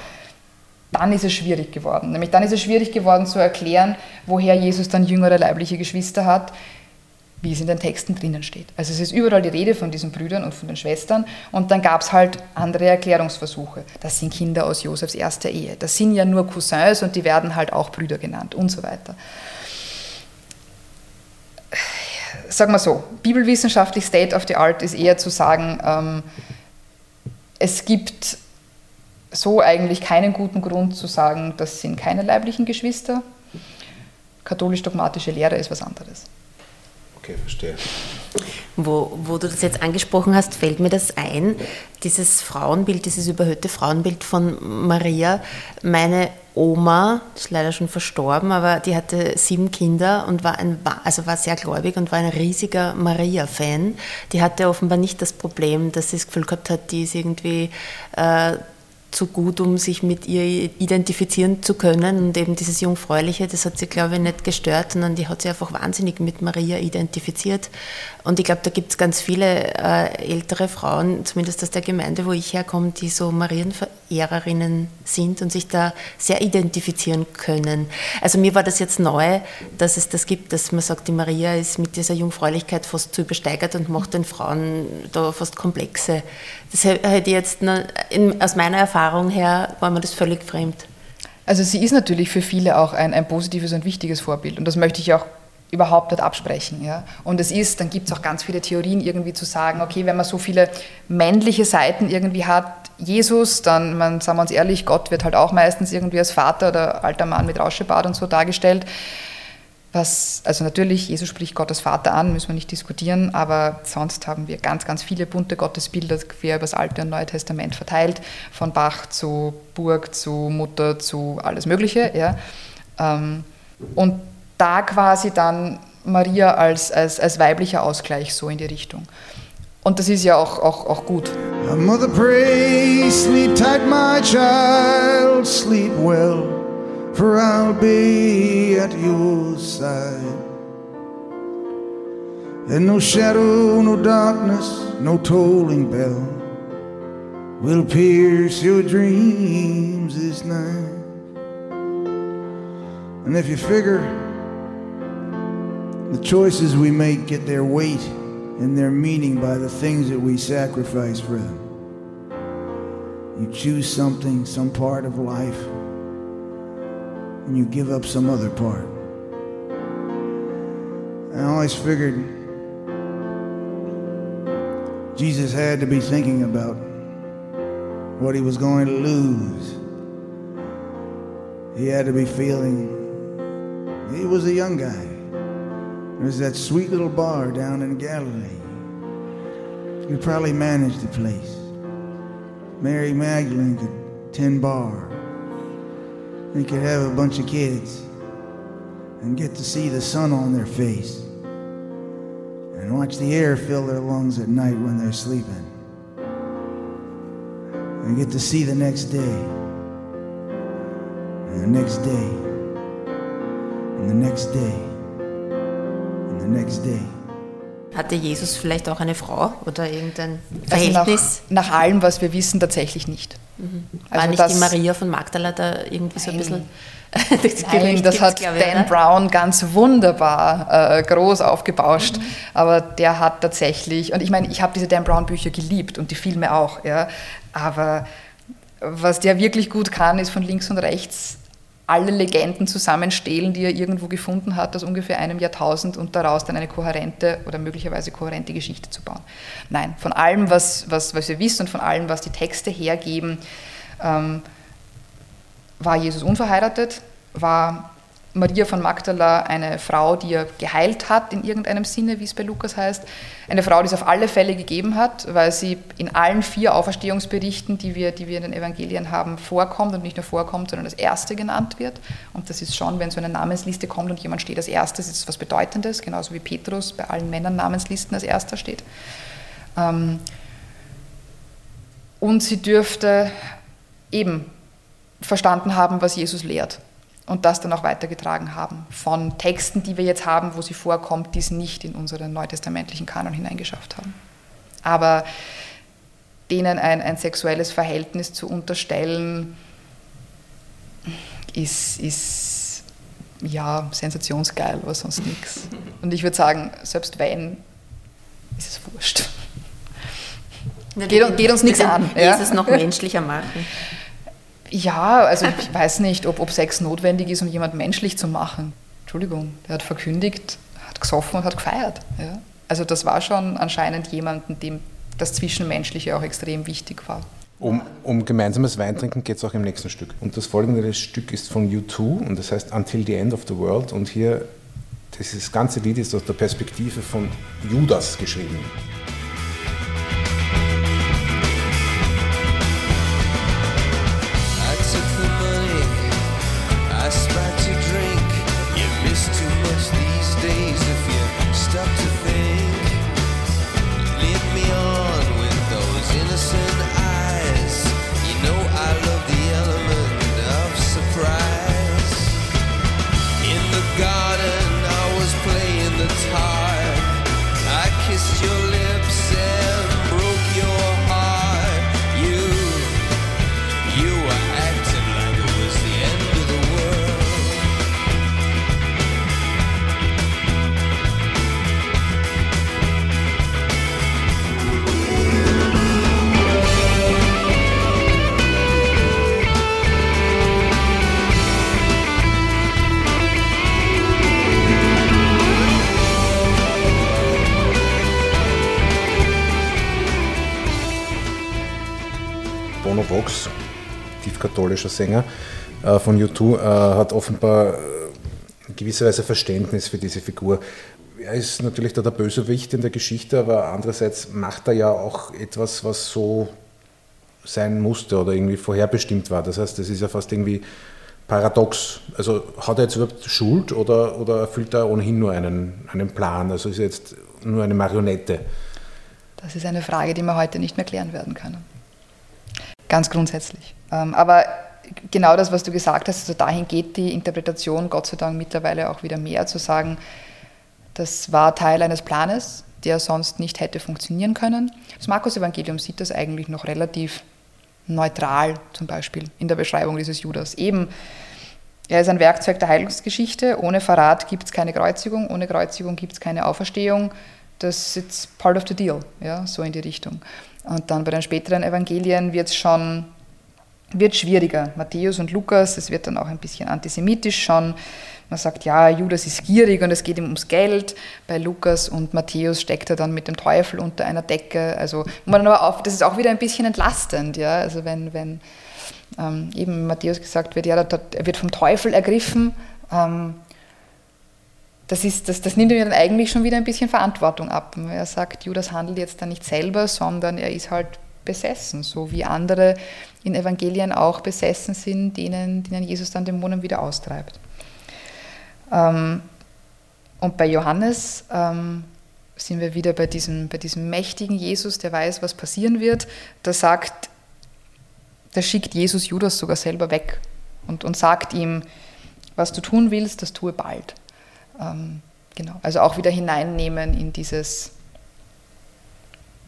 S3: dann ist es schwierig geworden. Nämlich dann ist es schwierig geworden zu erklären, woher Jesus dann jüngere leibliche Geschwister hat, wie es in den Texten drinnen steht. Also es ist überall die Rede von diesen Brüdern und von den Schwestern und dann gab es halt andere Erklärungsversuche. Das sind Kinder aus Josefs erster Ehe. Das sind ja nur Cousins und die werden halt auch Brüder genannt und so weiter. sagen wir so, bibelwissenschaftlich State of the Art ist eher zu sagen, ähm, es gibt so eigentlich keinen guten Grund zu sagen, das sind keine leiblichen Geschwister. Katholisch-dogmatische Lehre ist was anderes.
S1: Okay, verstehe.
S2: Wo, wo du das jetzt angesprochen hast, fällt mir das ein, dieses Frauenbild, dieses überhöhte Frauenbild von Maria. Meine Oma, ist leider schon verstorben, aber die hatte sieben Kinder und war, ein, also war sehr gläubig und war ein riesiger Maria-Fan. Die hatte offenbar nicht das Problem, dass sie das Gefühl gehabt hat, die ist irgendwie äh, zu gut, um sich mit ihr identifizieren zu können. Und eben dieses Jungfräuliche, das hat sie, glaube ich, nicht gestört, sondern die hat sich einfach wahnsinnig mit Maria identifiziert. Und ich glaube, da gibt es ganz viele äh, ältere Frauen, zumindest aus der Gemeinde, wo ich herkomme, die so Marienverehrerinnen sind und sich da sehr identifizieren können. Also mir war das jetzt neu, dass es das gibt, dass man sagt, die Maria ist mit dieser Jungfräulichkeit fast zu übersteigert und macht den Frauen da fast Komplexe. Das hätte jetzt in, aus meiner Erfahrung her, war mir das völlig fremd.
S3: Also sie ist natürlich für viele auch ein, ein positives und wichtiges Vorbild und das möchte ich auch überhaupt nicht absprechen. Ja? Und es ist, dann gibt es auch ganz viele Theorien irgendwie zu sagen, okay, wenn man so viele männliche Seiten irgendwie hat, Jesus, dann, man, sagen wir uns ehrlich, Gott wird halt auch meistens irgendwie als Vater oder alter Mann mit Rauschebart und so dargestellt. Was, also natürlich, Jesus spricht Gottes Vater an, müssen wir nicht diskutieren, aber sonst haben wir ganz, ganz viele bunte Gottesbilder quer über das Alte und Neue Testament verteilt, von Bach zu Burg zu Mutter zu alles Mögliche. Ja. Ähm, und da quasi dann Maria als, als, als weiblicher Ausgleich so in die Richtung. Und das ist ja auch, auch, auch gut.
S5: Mother, pray, sleep tight, my child, sleep well, for I'll be at your side. And no shadow, no darkness, no tolling bell will pierce your dreams this night. And if you figure The choices we make get their weight and their meaning by the things that we sacrifice for them. You choose something, some part of life, and you give up some other part. I always figured Jesus had to be thinking about what he was going to lose. He had to be feeling he was a young guy. There's that sweet little bar down in Galilee. You probably managed the place. Mary Magdalene could tend bar. They could have a bunch of kids and get to see the sun on their face and watch the air fill their lungs at night when they're sleeping. And get to see the next day and the next day and the next day. And the next day.
S2: Hatte Jesus vielleicht auch eine Frau oder irgendein Verhältnis?
S3: Also nach, nach, allem, was wir wissen, tatsächlich nicht.
S2: Mhm. War also nicht die Maria von Magdala da irgendwie so ein bisschen...
S3: das, Nein, das hat Dan oder? Brown ganz wunderbar äh, groß aufgebauscht. Mhm. Aber der hat tatsächlich, und ich meine, ich habe diese Dan Brown Bücher geliebt und die Filme auch, ja. Aber was der wirklich gut kann, ist von links und rechts alle Legenden zusammenstehlen, die er irgendwo gefunden hat aus ungefähr einem Jahrtausend und daraus dann eine kohärente oder möglicherweise kohärente Geschichte zu bauen. Nein, von allem, was, was, was wir wissen und von allem, was die Texte hergeben, ähm, war Jesus unverheiratet, war Maria von Magdala eine Frau, die er geheilt hat in irgendeinem Sinne, wie es bei Lukas heißt. Eine Frau, die es auf alle Fälle gegeben hat, weil sie in allen vier Auferstehungsberichten, die wir, die wir in den Evangelien haben, vorkommt und nicht nur vorkommt, sondern als Erste genannt wird. Und das ist schon, wenn so eine Namensliste kommt und jemand steht als Erstes, ist es was Bedeutendes, genauso wie Petrus bei allen Männern Namenslisten als Erster steht. Ähm, und sie dürfte eben verstanden haben, was Jesus lehrt und das dann auch weitergetragen haben von Texten, die wir jetzt haben, wo sie vorkommt, die es nicht in unseren neutestamentlichen Kanon hineingeschafft haben. Aber denen ein, ein sexuelles Verhältnis zu unterstellen, ist, ist ja sensationsgeil, aber sonst nichts. Und ich würde sagen, selbst wenn, ist es wurscht.
S2: Geht, geht uns nichts an. Ja? Jesus noch menschlicher machen.
S3: Ja, also ich weiß nicht, ob, ob Sex notwendig ist, um jemanden menschlich zu machen. Entschuldigung, der hat verkündigt, hat gesoffen und hat gefeiert. Ja. Also das war schon anscheinend jemanden, dem das Zwischenmenschliche auch extrem wichtig war.
S1: Um, um gemeinsames Weintrinken geht es auch im nächsten Stück. Und das folgende Stück ist von U2 und das heißt Until the End of the World. Und hier, dieses ganze Lied ist aus der Perspektive von Judas geschrieben. Vox, tiefkatholischer Sänger äh, von U2, äh, hat offenbar äh, in gewisser Weise Verständnis für diese Figur. Er ist natürlich da der Bösewicht in der Geschichte, aber andererseits macht er ja auch etwas, was so sein musste oder irgendwie vorherbestimmt war. Das heißt, das ist ja fast irgendwie paradox. Also hat er jetzt überhaupt Schuld oder, oder erfüllt er ohnehin nur einen, einen Plan? Also ist er jetzt nur eine Marionette?
S3: Das ist eine Frage, die man heute nicht mehr klären werden kann. Ganz grundsätzlich. Ähm, aber genau das, was du gesagt hast, also dahin geht die Interpretation Gott sei Dank mittlerweile auch wieder mehr zu sagen, das war Teil eines Planes, der sonst nicht hätte funktionieren können. Das Markus-Evangelium sieht das eigentlich noch relativ neutral, zum Beispiel in der Beschreibung dieses Judas. Eben, er ist ein Werkzeug der Heilungsgeschichte. Ohne Verrat gibt es keine Kreuzigung, ohne Kreuzigung gibt es keine Auferstehung. Das ist part of the deal, ja, so in die Richtung. Und dann bei den späteren Evangelien wird es schon wird schwieriger. Matthäus und Lukas, es wird dann auch ein bisschen antisemitisch schon. Man sagt, ja, Judas ist gierig und es geht ihm ums Geld. Bei Lukas und Matthäus steckt er dann mit dem Teufel unter einer Decke. Also, man aber auf, das ist auch wieder ein bisschen entlastend, ja. Also, wenn, wenn ähm, eben Matthäus gesagt wird, ja, er wird vom Teufel ergriffen, ähm, das, ist, das, das nimmt ihm dann eigentlich schon wieder ein bisschen Verantwortung ab. Er sagt, Judas handelt jetzt da nicht selber, sondern er ist halt besessen, so wie andere in Evangelien auch besessen sind, denen, denen Jesus dann Dämonen wieder austreibt. Ähm, und bei Johannes ähm, sind wir wieder bei diesem, bei diesem mächtigen Jesus, der weiß, was passieren wird. Da sagt, da schickt Jesus Judas sogar selber weg und, und sagt ihm, was du tun willst, das tue bald. Ähm, genau. Also auch wieder hineinnehmen in dieses,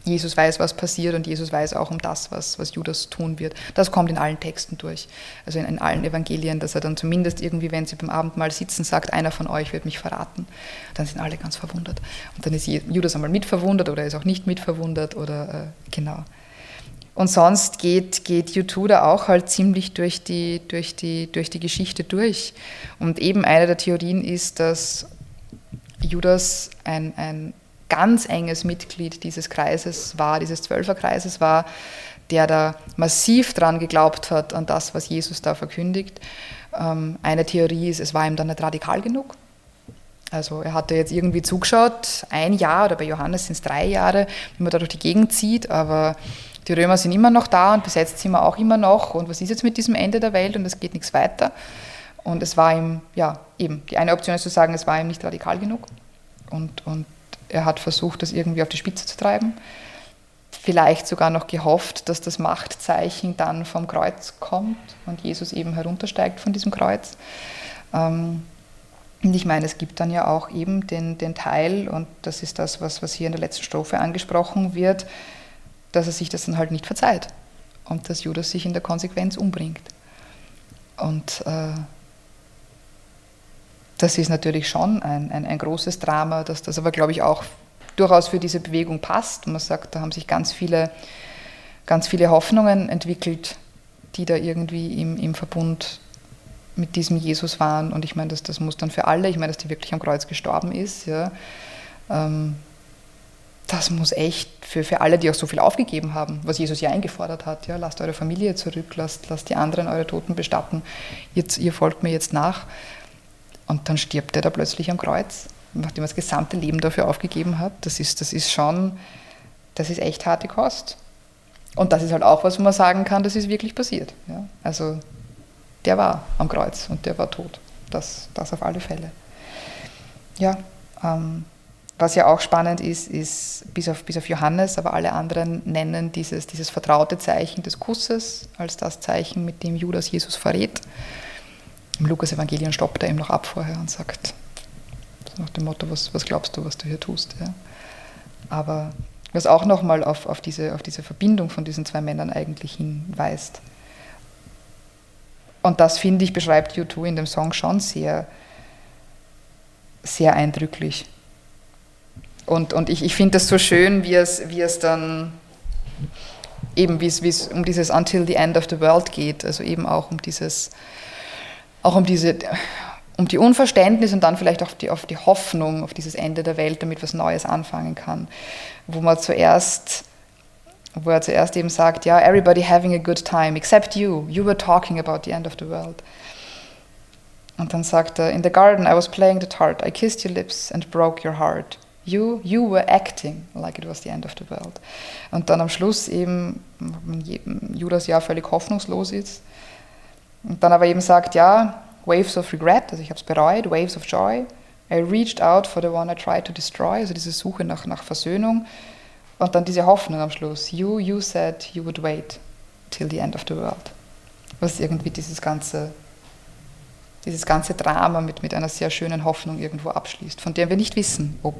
S3: Jesus weiß, was passiert und Jesus weiß auch um das, was, was Judas tun wird. Das kommt in allen Texten durch, also in, in allen Evangelien, dass er dann zumindest irgendwie, wenn sie beim Abendmahl sitzen, sagt, einer von euch wird mich verraten. Dann sind alle ganz verwundert. Und dann ist Judas einmal mitverwundert oder ist auch nicht mitverwundert oder äh, genau. Und sonst geht, geht U2 da auch halt ziemlich durch die, durch, die, durch die Geschichte durch. Und eben eine der Theorien ist, dass Judas ein, ein ganz enges Mitglied dieses Kreises war, dieses Zwölferkreises war, der da massiv dran geglaubt hat, an das, was Jesus da verkündigt. Ähm, eine Theorie ist, es war ihm dann nicht radikal genug. Also er hatte jetzt irgendwie zugeschaut, ein Jahr oder bei Johannes sind es drei Jahre, wie man da durch die Gegend zieht, aber die Römer sind immer noch da und besetzt sind wir auch immer noch. Und was ist jetzt mit diesem Ende der Welt und es geht nichts weiter? Und es war ihm, ja, eben, die eine Option ist zu sagen, es war ihm nicht radikal genug. Und, und er hat versucht, das irgendwie auf die Spitze zu treiben. Vielleicht sogar noch gehofft, dass das Machtzeichen dann vom Kreuz kommt und Jesus eben heruntersteigt von diesem Kreuz. Ähm, und ich meine, es gibt dann ja auch eben den, den Teil, und das ist das, was, was hier in der letzten Strophe angesprochen wird, dass er sich das dann halt nicht verzeiht und dass Judas sich in der Konsequenz umbringt. Und äh, das ist natürlich schon ein, ein, ein großes Drama, dass das aber, glaube ich, auch durchaus für diese Bewegung passt. Man sagt, da haben sich ganz viele, ganz viele Hoffnungen entwickelt, die da irgendwie im, im Verbund mit diesem Jesus waren. Und ich meine, das, das muss dann für alle, ich meine, dass die wirklich am Kreuz gestorben ist, ja, ähm, das muss echt für, für alle, die auch so viel aufgegeben haben, was Jesus ja eingefordert hat, ja, lasst eure Familie zurück, lasst, lasst die anderen eure Toten bestatten, jetzt, ihr folgt mir jetzt nach. Und dann stirbt er da plötzlich am Kreuz, nachdem er das gesamte Leben dafür aufgegeben hat. Das ist, das ist schon, das ist echt harte Kost. Und das ist halt auch was, wo man sagen kann, das ist wirklich passiert. Ja. Also der war am Kreuz und der war tot. Das, das auf alle Fälle. Ja, ähm, was ja auch spannend ist, ist, bis auf, bis auf Johannes, aber alle anderen nennen dieses, dieses vertraute Zeichen des Kusses als das Zeichen, mit dem Judas Jesus verrät. Im Lukas-Evangelium stoppt er ihm noch ab vorher und sagt, nach dem Motto, was, was glaubst du, was du hier tust. Ja. Aber was auch nochmal auf, auf, diese, auf diese Verbindung von diesen zwei Männern eigentlich hinweist. Und das, finde ich, beschreibt U2 in dem Song schon sehr, sehr eindrücklich. Und, und ich, ich finde das so schön, wie es, wie es dann eben, wie es, wie es um dieses Until the End of the World geht, also eben auch um dieses, auch um diese, um die Unverständnis und dann vielleicht auch die, auf die Hoffnung auf dieses Ende der Welt, damit was Neues anfangen kann. Wo man zuerst, wo er zuerst eben sagt, ja, everybody having a good time, except you, you were talking about the end of the world. Und dann sagt er, in the garden I was playing the tart, I kissed your lips and broke your heart. You, you were acting like it was the end of the world. Und dann am Schluss eben, Judas ja völlig hoffnungslos ist, und dann aber eben sagt, ja, waves of regret, also ich habe es bereut, waves of joy. I reached out for the one I tried to destroy, also diese Suche nach, nach Versöhnung. Und dann diese Hoffnung am Schluss. You, you said you would wait till the end of the world. Was irgendwie dieses ganze, dieses ganze Drama mit, mit einer sehr schönen Hoffnung irgendwo abschließt, von der wir nicht wissen, ob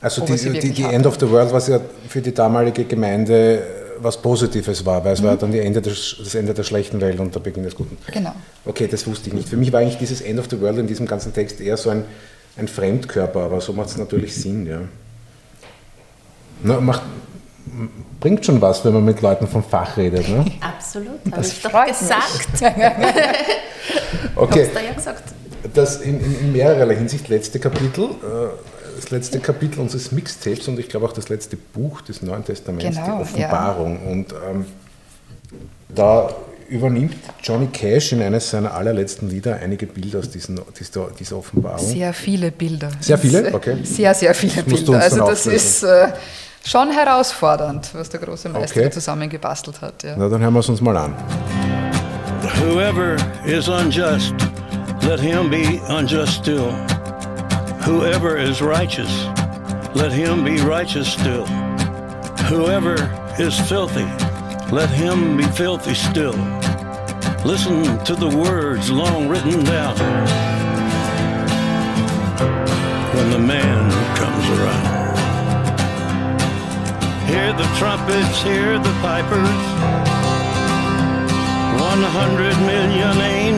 S1: also die, die, die End of the World, was ja für die damalige Gemeinde was Positives war, weil es mhm. war dann die Ende des, das Ende der schlechten Welt und der Beginn des Guten.
S3: Genau.
S1: Okay, das wusste ich nicht. Für mich war eigentlich dieses End of the World in diesem ganzen Text eher so ein, ein Fremdkörper, aber so macht es natürlich Sinn, ja. Na, macht, bringt schon was, wenn man mit Leuten vom Fach redet. Ne?
S2: Absolut, habe ich doch gesagt.
S1: okay. Hab's da ja gesagt. Das in, in, in mehrerer Hinsicht letzte Kapitel. Äh, das letzte Kapitel unseres Mixtapes und ich glaube auch das letzte Buch des Neuen Testaments, genau, die Offenbarung. Ja. Und ähm, da übernimmt Johnny Cash in eines seiner allerletzten Lieder einige Bilder aus diesen, dieser, dieser Offenbarung.
S3: Sehr viele Bilder.
S1: Sehr viele? Okay.
S3: Sehr, sehr viele Bilder. Also das ist äh, schon herausfordernd, was der große Meister okay. zusammengebastelt hat. Ja.
S1: Na, dann hören wir es uns mal an.
S6: Whoever is unjust, let him be unjust still. Whoever is righteous, let him be righteous still. Whoever is filthy, let him be filthy still. Listen to the words long written down when the man comes around. Hear the trumpets, hear the pipers. One hundred million angels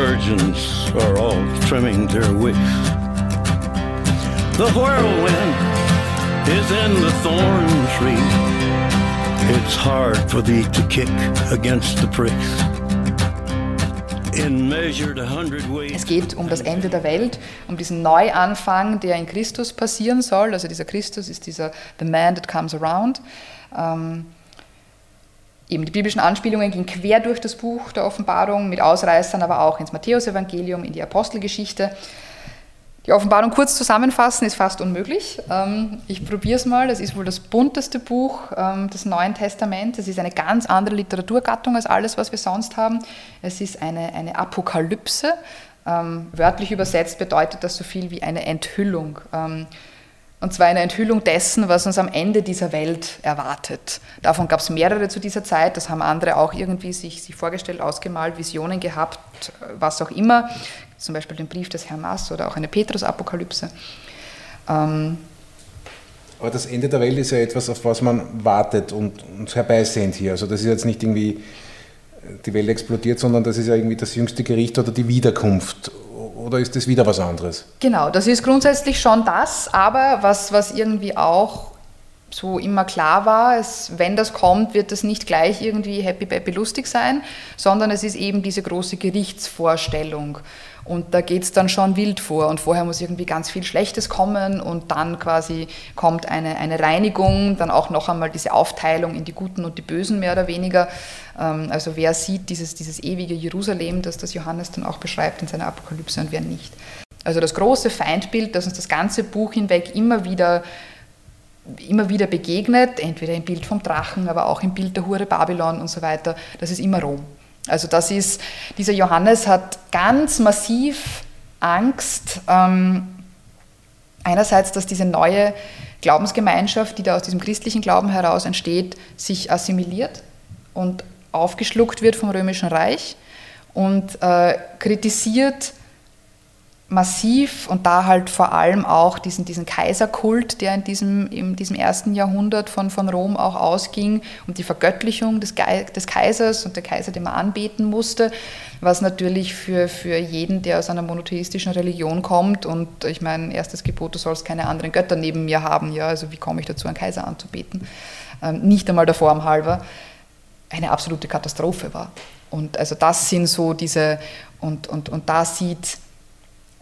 S6: Virgins are all trimming their wicks. The whirlwind is in the thorn tree. It's hard for thee to kick against the pricks.
S3: Es geht um das Ende der Welt, um diesen Neuanfang, der in Christus passieren soll. Also dieser Christus ist dieser The Man that comes around. Ähm, eben die biblischen Anspielungen gehen quer durch das Buch der Offenbarung, mit Ausreißern aber auch ins Matthäusevangelium, in die Apostelgeschichte. Die Offenbarung kurz zusammenfassen ist fast unmöglich. Ähm, ich probiere es mal. Es ist wohl das bunteste Buch ähm, des Neuen Testaments. Es ist eine ganz andere Literaturgattung als alles, was wir sonst haben. Es ist eine, eine Apokalypse. Ähm, wörtlich übersetzt bedeutet das so viel wie eine Enthüllung. Und zwar eine Enthüllung dessen, was uns am Ende dieser Welt erwartet. Davon gab es mehrere zu dieser Zeit, das haben andere auch irgendwie sich, sich vorgestellt, ausgemalt, Visionen gehabt, was auch immer. Zum Beispiel den Brief des Herrn Mass oder auch eine Petrus-Apokalypse. Ähm,
S1: Aber das Ende der Welt ist ja etwas, auf was man wartet und, und herbeisehnt hier. Also das ist jetzt nicht irgendwie, die Welt explodiert, sondern das ist ja irgendwie das jüngste Gericht oder die Wiederkunft. Oder ist das wieder was anderes?
S3: Genau, das ist grundsätzlich schon das, aber was, was irgendwie auch so immer klar war, ist, wenn das kommt, wird das nicht gleich irgendwie happy, happy, lustig sein, sondern es ist eben diese große Gerichtsvorstellung. Und da geht es dann schon wild vor. Und vorher muss irgendwie ganz viel Schlechtes kommen und dann quasi kommt eine, eine Reinigung, dann auch noch einmal diese Aufteilung in die Guten und die Bösen mehr oder weniger. Ähm, also wer sieht dieses, dieses ewige Jerusalem, das das Johannes dann auch beschreibt in seiner Apokalypse und wer nicht. Also das große Feindbild, das uns das ganze Buch hinweg immer wieder immer wieder begegnet, entweder im Bild vom Drachen, aber auch im Bild der Hure Babylon und so weiter, das ist immer Rom. Also das ist, dieser Johannes hat ganz massiv Angst, ähm, einerseits, dass diese neue Glaubensgemeinschaft, die da aus diesem christlichen Glauben heraus entsteht, sich assimiliert und aufgeschluckt wird vom Römischen Reich und äh, kritisiert massiv und da halt vor allem auch diesen, diesen Kaiserkult, der in diesem, in diesem ersten Jahrhundert von, von Rom auch ausging und die Vergöttlichung des, des Kaisers und der Kaiser, den man anbeten musste, was natürlich für, für jeden, der aus einer monotheistischen Religion kommt und ich meine, erstes Gebot, du sollst keine anderen Götter neben mir haben, ja, also wie komme ich dazu, einen Kaiser anzubeten, ähm, nicht einmal der Form halber, eine absolute Katastrophe war. Und also das sind so diese, und, und, und da sieht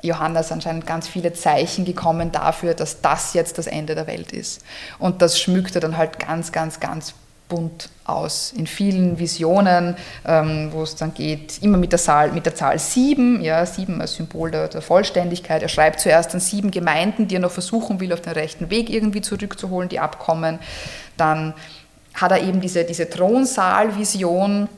S3: Johannes anscheinend ganz viele Zeichen gekommen dafür, dass das jetzt das Ende der Welt ist. Und das schmückte dann halt ganz, ganz, ganz bunt aus. In vielen Visionen, ähm, wo es dann geht, immer mit der, Zahl, mit der Zahl sieben, ja, sieben als Symbol der, der, Vollständigkeit. Er schreibt zuerst an sieben Gemeinden, die er noch versuchen will, auf den rechten Weg irgendwie zurückzuholen, die abkommen. Dann hat er eben diese, diese Thronsaal-Vision,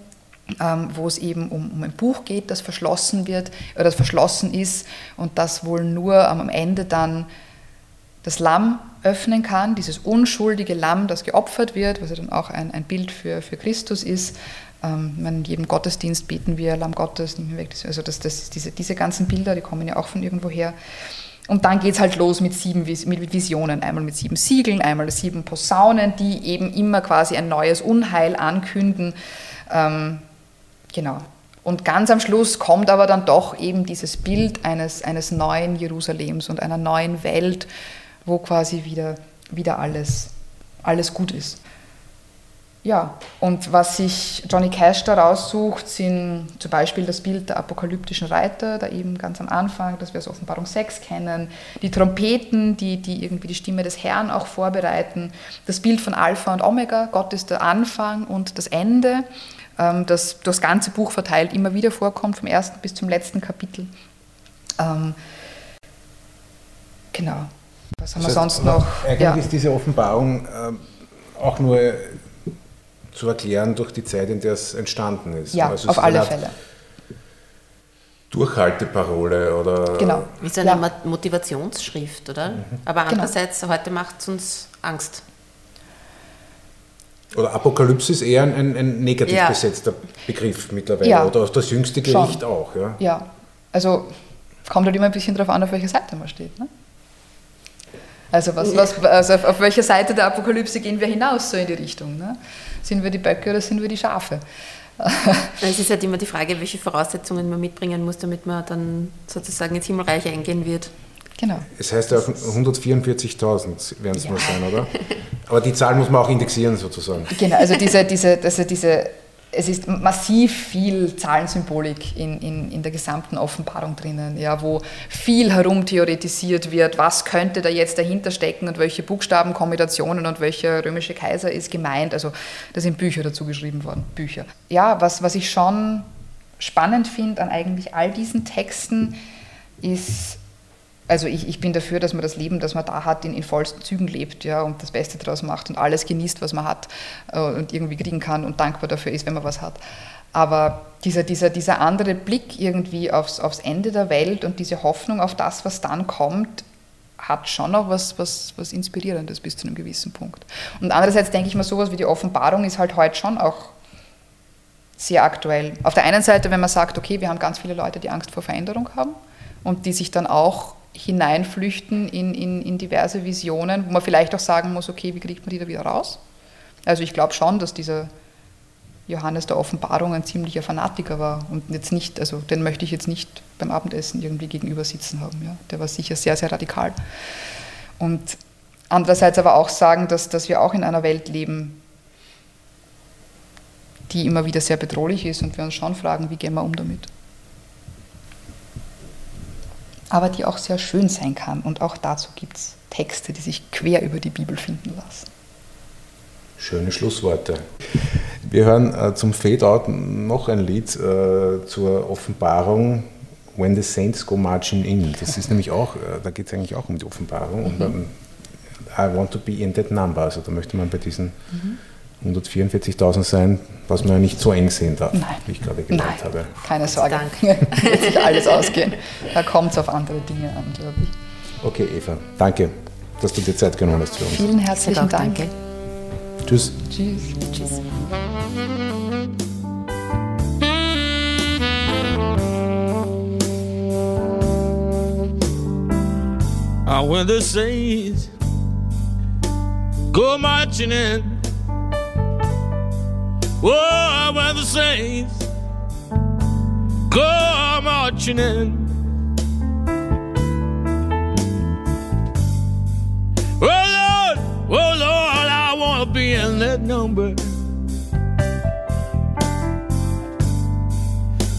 S3: wo es eben um, um, ein Buch geht, das verschlossen wird oder das verschlossen ist und das wohl nur am Ende dann das Lamm öffnen kann, dieses unschuldige Lamm, das geopfert wird, was ja dann auch ein, ein Bild für, für Christus ist. Ähm, in jedem Gottesdienst beten wir Lamm Gottes, nimm weg. Also das, das, diese, diese ganzen Bilder, die kommen ja auch von irgendwo her. Und dann geht es halt los mit sieben mit Visionen, einmal mit sieben Siegeln, einmal sieben Posaunen, die eben immer quasi ein neues Unheil ankünden. Ähm, Genau. Und ganz am Schluss kommt aber dann doch eben dieses Bild eines, eines neuen Jerusalems und einer neuen Welt, wo quasi wieder, wieder alles, alles gut ist. Ja, und was sich Johnny Cash da raussucht, sind zum Beispiel das Bild der apokalyptischen Reiter, da eben ganz am Anfang, dass wir aus Offenbarung 6 kennen, die Trompeten, die, die irgendwie die Stimme des Herrn auch vorbereiten, das Bild von Alpha und Omega, Gott ist der Anfang und das Ende, ähm, das das ganze Buch verteilt immer wieder vorkommt, vom ersten bis zum letzten Kapitel. Ähm, genau. Was haben das wir heißt, sonst noch?
S1: Eigentlich ja. ist diese Offenbarung äh, auch nur zu erklären durch die Zeit, in der es entstanden ist.
S3: Ja, also auf alle Fälle.
S1: Durchhalteparole oder.
S2: Genau. Wie so eine ja. Motivationsschrift, oder? Mhm. Aber genau. andererseits, genau. heute macht es uns Angst.
S1: Oder Apokalypse ist eher ein, ein negativ ja. besetzter Begriff mittlerweile. Ja. Oder das jüngste Gericht Schon. auch. Ja.
S3: ja, also kommt halt immer ein bisschen darauf an, auf welcher Seite man steht. Ne? Also, was, was, also auf, auf welcher Seite der Apokalypse gehen wir hinaus so in die Richtung? Ne? Sind wir die Böcke oder sind wir die Schafe?
S2: es ist halt immer die Frage, welche Voraussetzungen man mitbringen muss, damit man dann sozusagen ins Himmelreich eingehen wird.
S3: Genau.
S1: Es heißt ja 144.000 werden es ja. mal sein, oder? Aber die Zahl muss man auch indexieren sozusagen.
S3: Genau, also diese, diese, also diese es ist massiv viel Zahlensymbolik in, in, in der gesamten Offenbarung drinnen, ja, wo viel herumtheoretisiert wird, was könnte da jetzt dahinter stecken und welche Buchstabenkombinationen und welcher römische Kaiser ist gemeint. Also da sind Bücher dazu geschrieben worden, Bücher. Ja, was, was ich schon spannend finde an eigentlich all diesen Texten, ist also ich, ich bin dafür, dass man das Leben, das man da hat, in, in vollsten Zügen lebt ja, und das Beste daraus macht und alles genießt, was man hat äh, und irgendwie kriegen kann und dankbar dafür ist, wenn man was hat. Aber dieser, dieser, dieser andere Blick irgendwie aufs, aufs Ende der Welt und diese Hoffnung auf das, was dann kommt, hat schon auch was, was, was Inspirierendes bis zu einem gewissen Punkt. Und andererseits denke ich mal, sowas wie die Offenbarung ist halt heute schon auch sehr aktuell. Auf der einen Seite, wenn man sagt, okay, wir haben ganz viele Leute, die Angst vor Veränderung haben und die sich dann auch hineinflüchten in, in, in diverse Visionen, wo man vielleicht auch sagen muss, okay, wie kriegt man die da wieder raus? Also ich glaube schon, dass dieser Johannes der Offenbarung ein ziemlicher Fanatiker war und jetzt nicht, also den möchte ich jetzt nicht beim Abendessen irgendwie gegenüber sitzen haben. Ja. Der war sicher sehr, sehr radikal. Und andererseits aber auch sagen, dass, dass wir auch in einer Welt leben, die immer wieder sehr bedrohlich ist und wir uns schon fragen, wie gehen wir um damit. Aber die auch sehr schön sein kann und auch dazu gibt es Texte, die sich quer über die Bibel finden lassen.
S1: Schöne Schlussworte. Wir hören äh, zum Fade-Out noch ein Lied äh, zur Offenbarung When the Saints Go Marching In. Das ist nämlich auch, äh, da geht es eigentlich auch um die Offenbarung. Mhm. Und um, I want to be in that number. Also da möchte man bei diesen mhm. 144.000 sein, was man ja nicht so eng sehen darf,
S3: Nein.
S1: wie ich gerade gemeint
S3: Nein.
S1: habe.
S3: Keine Sorge, wird sich alles ausgehen. Da kommt es auf andere Dinge an, glaube ich.
S1: Okay, Eva, danke, dass du dir Zeit genommen hast für uns.
S3: Vielen
S2: Ich
S3: herzlichen Dank.
S2: danke.
S1: Tschüss.
S3: Tschüss.
S2: Tschüss.
S6: Ah, when the saints go marching in. Oh, when the saints go marching in. Oh Lord, oh Lord, I want to be in that number.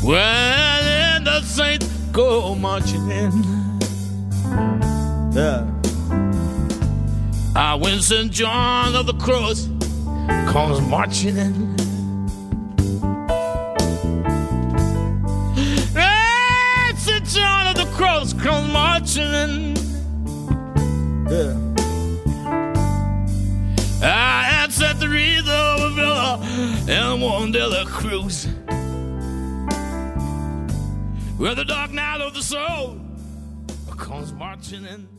S6: Well, then the saints go marching in. Yeah. Ah, when St. John of the Cross comes marching in. Cross comes marching in. Yeah. I set the wreath over Villa and one de la Cruz. Where the dark night of the soul comes marching in.